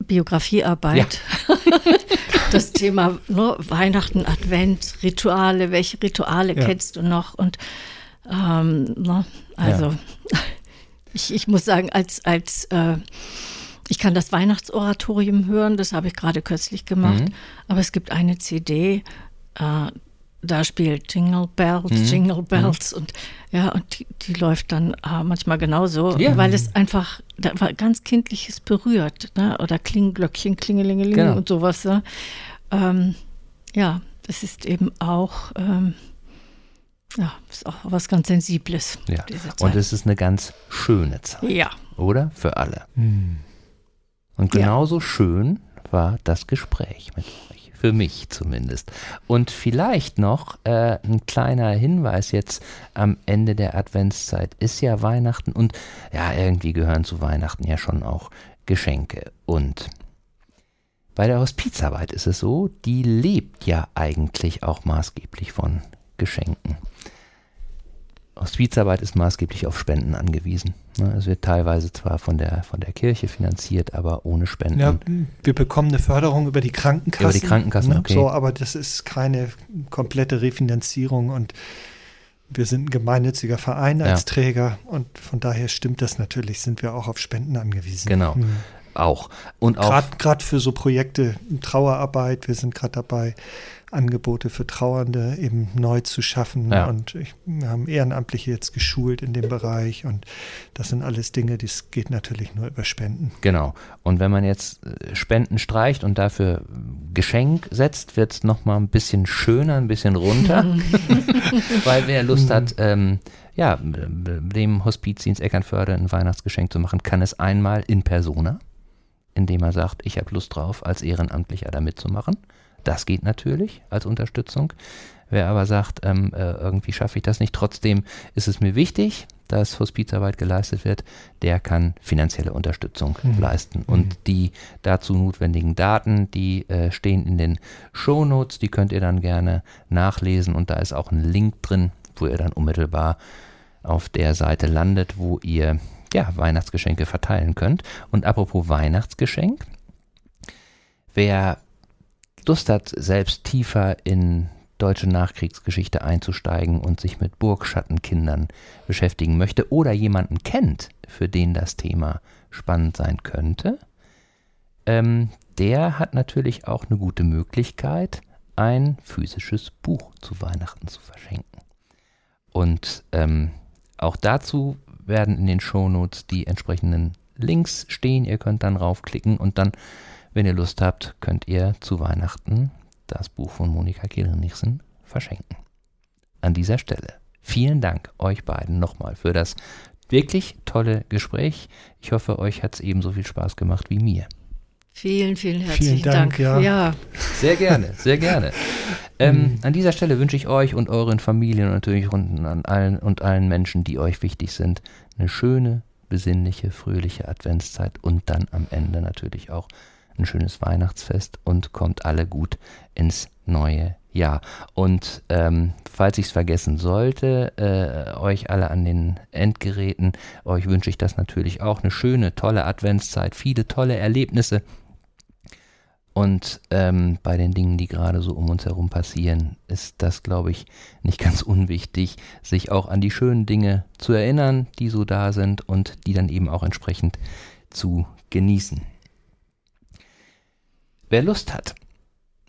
Speaker 4: Biografiearbeit. Ja. das Thema ne, Weihnachten, Advent, Rituale, welche Rituale ja. kennst du noch? Und ähm, ne, also ja. ich, ich muss sagen, als, als äh, ich kann das Weihnachtsoratorium hören, das habe ich gerade kürzlich gemacht, mhm. aber es gibt eine CD, äh, da spielt Jingle Bells, mhm. Jingle mhm. Bells mhm. und ja, und die, die läuft dann äh, manchmal genauso, ja. weil es einfach da war ganz Kindliches berührt, ne? Oder Klingelglöckchen, Klingelingeling genau. und sowas. Ne? Ähm, ja, das ist eben auch, ähm, ja, ist auch was ganz Sensibles.
Speaker 2: Ja. Und es ist eine ganz schöne Zeit.
Speaker 4: Ja.
Speaker 2: Oder? Für alle. Mhm. Und genauso ja. schön war das Gespräch mit euch für mich zumindest. Und vielleicht noch äh, ein kleiner Hinweis jetzt am Ende der Adventszeit ist ja Weihnachten und ja, irgendwie gehören zu Weihnachten ja schon auch Geschenke. Und bei der Hospizarbeit ist es so, die lebt ja eigentlich auch maßgeblich von Geschenken. Hospizarbeit ist maßgeblich auf Spenden angewiesen. Ne? Es wird teilweise zwar von der, von der Kirche finanziert, aber ohne Spenden. Ja,
Speaker 3: wir bekommen eine Förderung über die Krankenkassen. Über
Speaker 2: die Krankenkassen, ne?
Speaker 3: okay. So, aber das ist keine komplette Refinanzierung und wir sind ein gemeinnütziger Verein als ja. Träger und von daher stimmt das natürlich, sind wir auch auf Spenden angewiesen.
Speaker 2: Genau. Hm. Auch.
Speaker 3: Und gerade für so Projekte, Trauerarbeit, wir sind gerade dabei, Angebote für Trauernde eben neu zu schaffen. Ja. Und ich, wir haben Ehrenamtliche jetzt geschult in dem Bereich. Und das sind alles Dinge, das geht natürlich nur über Spenden.
Speaker 2: Genau. Und wenn man jetzt äh, Spenden streicht und dafür Geschenk setzt, wird es nochmal ein bisschen schöner, ein bisschen runter. Weil wer Lust hat, ähm, ja, dem Hospizdienst Eckernförde ein Weihnachtsgeschenk zu machen, kann es einmal in Persona, indem er sagt, ich habe Lust drauf, als Ehrenamtlicher da mitzumachen. Das geht natürlich als Unterstützung. Wer aber sagt, ähm, äh, irgendwie schaffe ich das nicht, trotzdem ist es mir wichtig, dass Hospizarbeit geleistet wird, der kann finanzielle Unterstützung mhm. leisten. Und mhm. die dazu notwendigen Daten, die äh, stehen in den Shownotes, die könnt ihr dann gerne nachlesen und da ist auch ein Link drin, wo ihr dann unmittelbar auf der Seite landet, wo ihr ja, Weihnachtsgeschenke verteilen könnt. Und apropos Weihnachtsgeschenk, wer Lust hat, selbst tiefer in deutsche Nachkriegsgeschichte einzusteigen und sich mit Burgschattenkindern beschäftigen möchte oder jemanden kennt, für den das Thema spannend sein könnte, ähm, der hat natürlich auch eine gute Möglichkeit, ein physisches Buch zu Weihnachten zu verschenken. Und ähm, auch dazu werden in den Shownotes die entsprechenden Links stehen. Ihr könnt dann raufklicken und dann wenn ihr Lust habt, könnt ihr zu Weihnachten das Buch von Monika Kielnichsen verschenken. An dieser Stelle vielen Dank euch beiden nochmal für das wirklich tolle Gespräch. Ich hoffe, euch hat es ebenso viel Spaß gemacht wie mir.
Speaker 4: Vielen, vielen herzlichen vielen Dank. Dank.
Speaker 2: Ja. ja. Sehr gerne, sehr gerne. ähm, mhm. an dieser Stelle wünsche ich euch und euren Familien und natürlich an allen und allen Menschen, die euch wichtig sind, eine schöne, besinnliche, fröhliche Adventszeit und dann am Ende natürlich auch ein schönes Weihnachtsfest und kommt alle gut ins neue Jahr. Und ähm, falls ich es vergessen sollte, äh, euch alle an den Endgeräten, euch wünsche ich das natürlich auch. Eine schöne, tolle Adventszeit, viele tolle Erlebnisse. Und ähm, bei den Dingen, die gerade so um uns herum passieren, ist das, glaube ich, nicht ganz unwichtig, sich auch an die schönen Dinge zu erinnern, die so da sind und die dann eben auch entsprechend zu genießen. Wer Lust hat,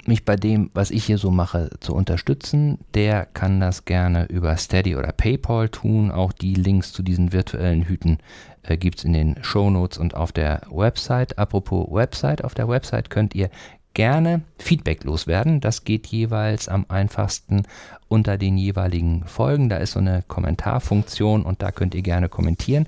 Speaker 2: mich bei dem, was ich hier so mache, zu unterstützen, der kann das gerne über Steady oder PayPal tun. Auch die Links zu diesen virtuellen Hüten äh, gibt es in den Show Notes und auf der Website. Apropos Website, auf der Website könnt ihr gerne Feedback loswerden. Das geht jeweils am einfachsten unter den jeweiligen Folgen. Da ist so eine Kommentarfunktion und da könnt ihr gerne kommentieren.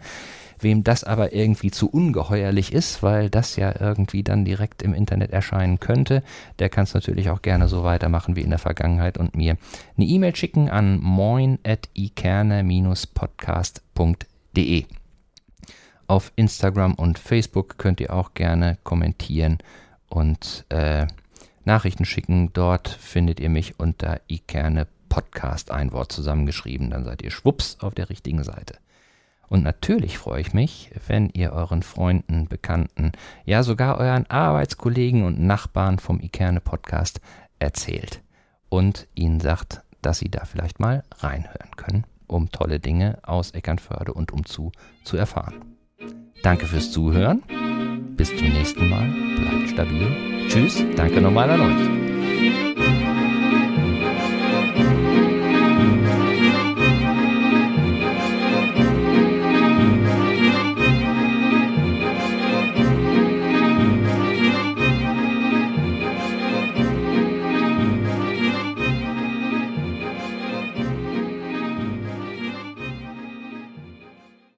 Speaker 2: Wem das aber irgendwie zu ungeheuerlich ist, weil das ja irgendwie dann direkt im Internet erscheinen könnte, der kann es natürlich auch gerne so weitermachen wie in der Vergangenheit und mir eine E-Mail schicken an moin.ikerne-podcast.de. Auf Instagram und Facebook könnt ihr auch gerne kommentieren und äh, Nachrichten schicken. Dort findet ihr mich unter ikerne Podcast, ein Wort zusammengeschrieben. Dann seid ihr schwupps auf der richtigen Seite. Und natürlich freue ich mich, wenn ihr euren Freunden, Bekannten, ja sogar euren Arbeitskollegen und Nachbarn vom Ikerne Podcast erzählt und ihnen sagt, dass sie da vielleicht mal reinhören können, um tolle Dinge aus Eckernförde und umzu zu erfahren. Danke fürs Zuhören. Bis zum nächsten Mal. Bleibt stabil. Tschüss. Danke nochmal an euch.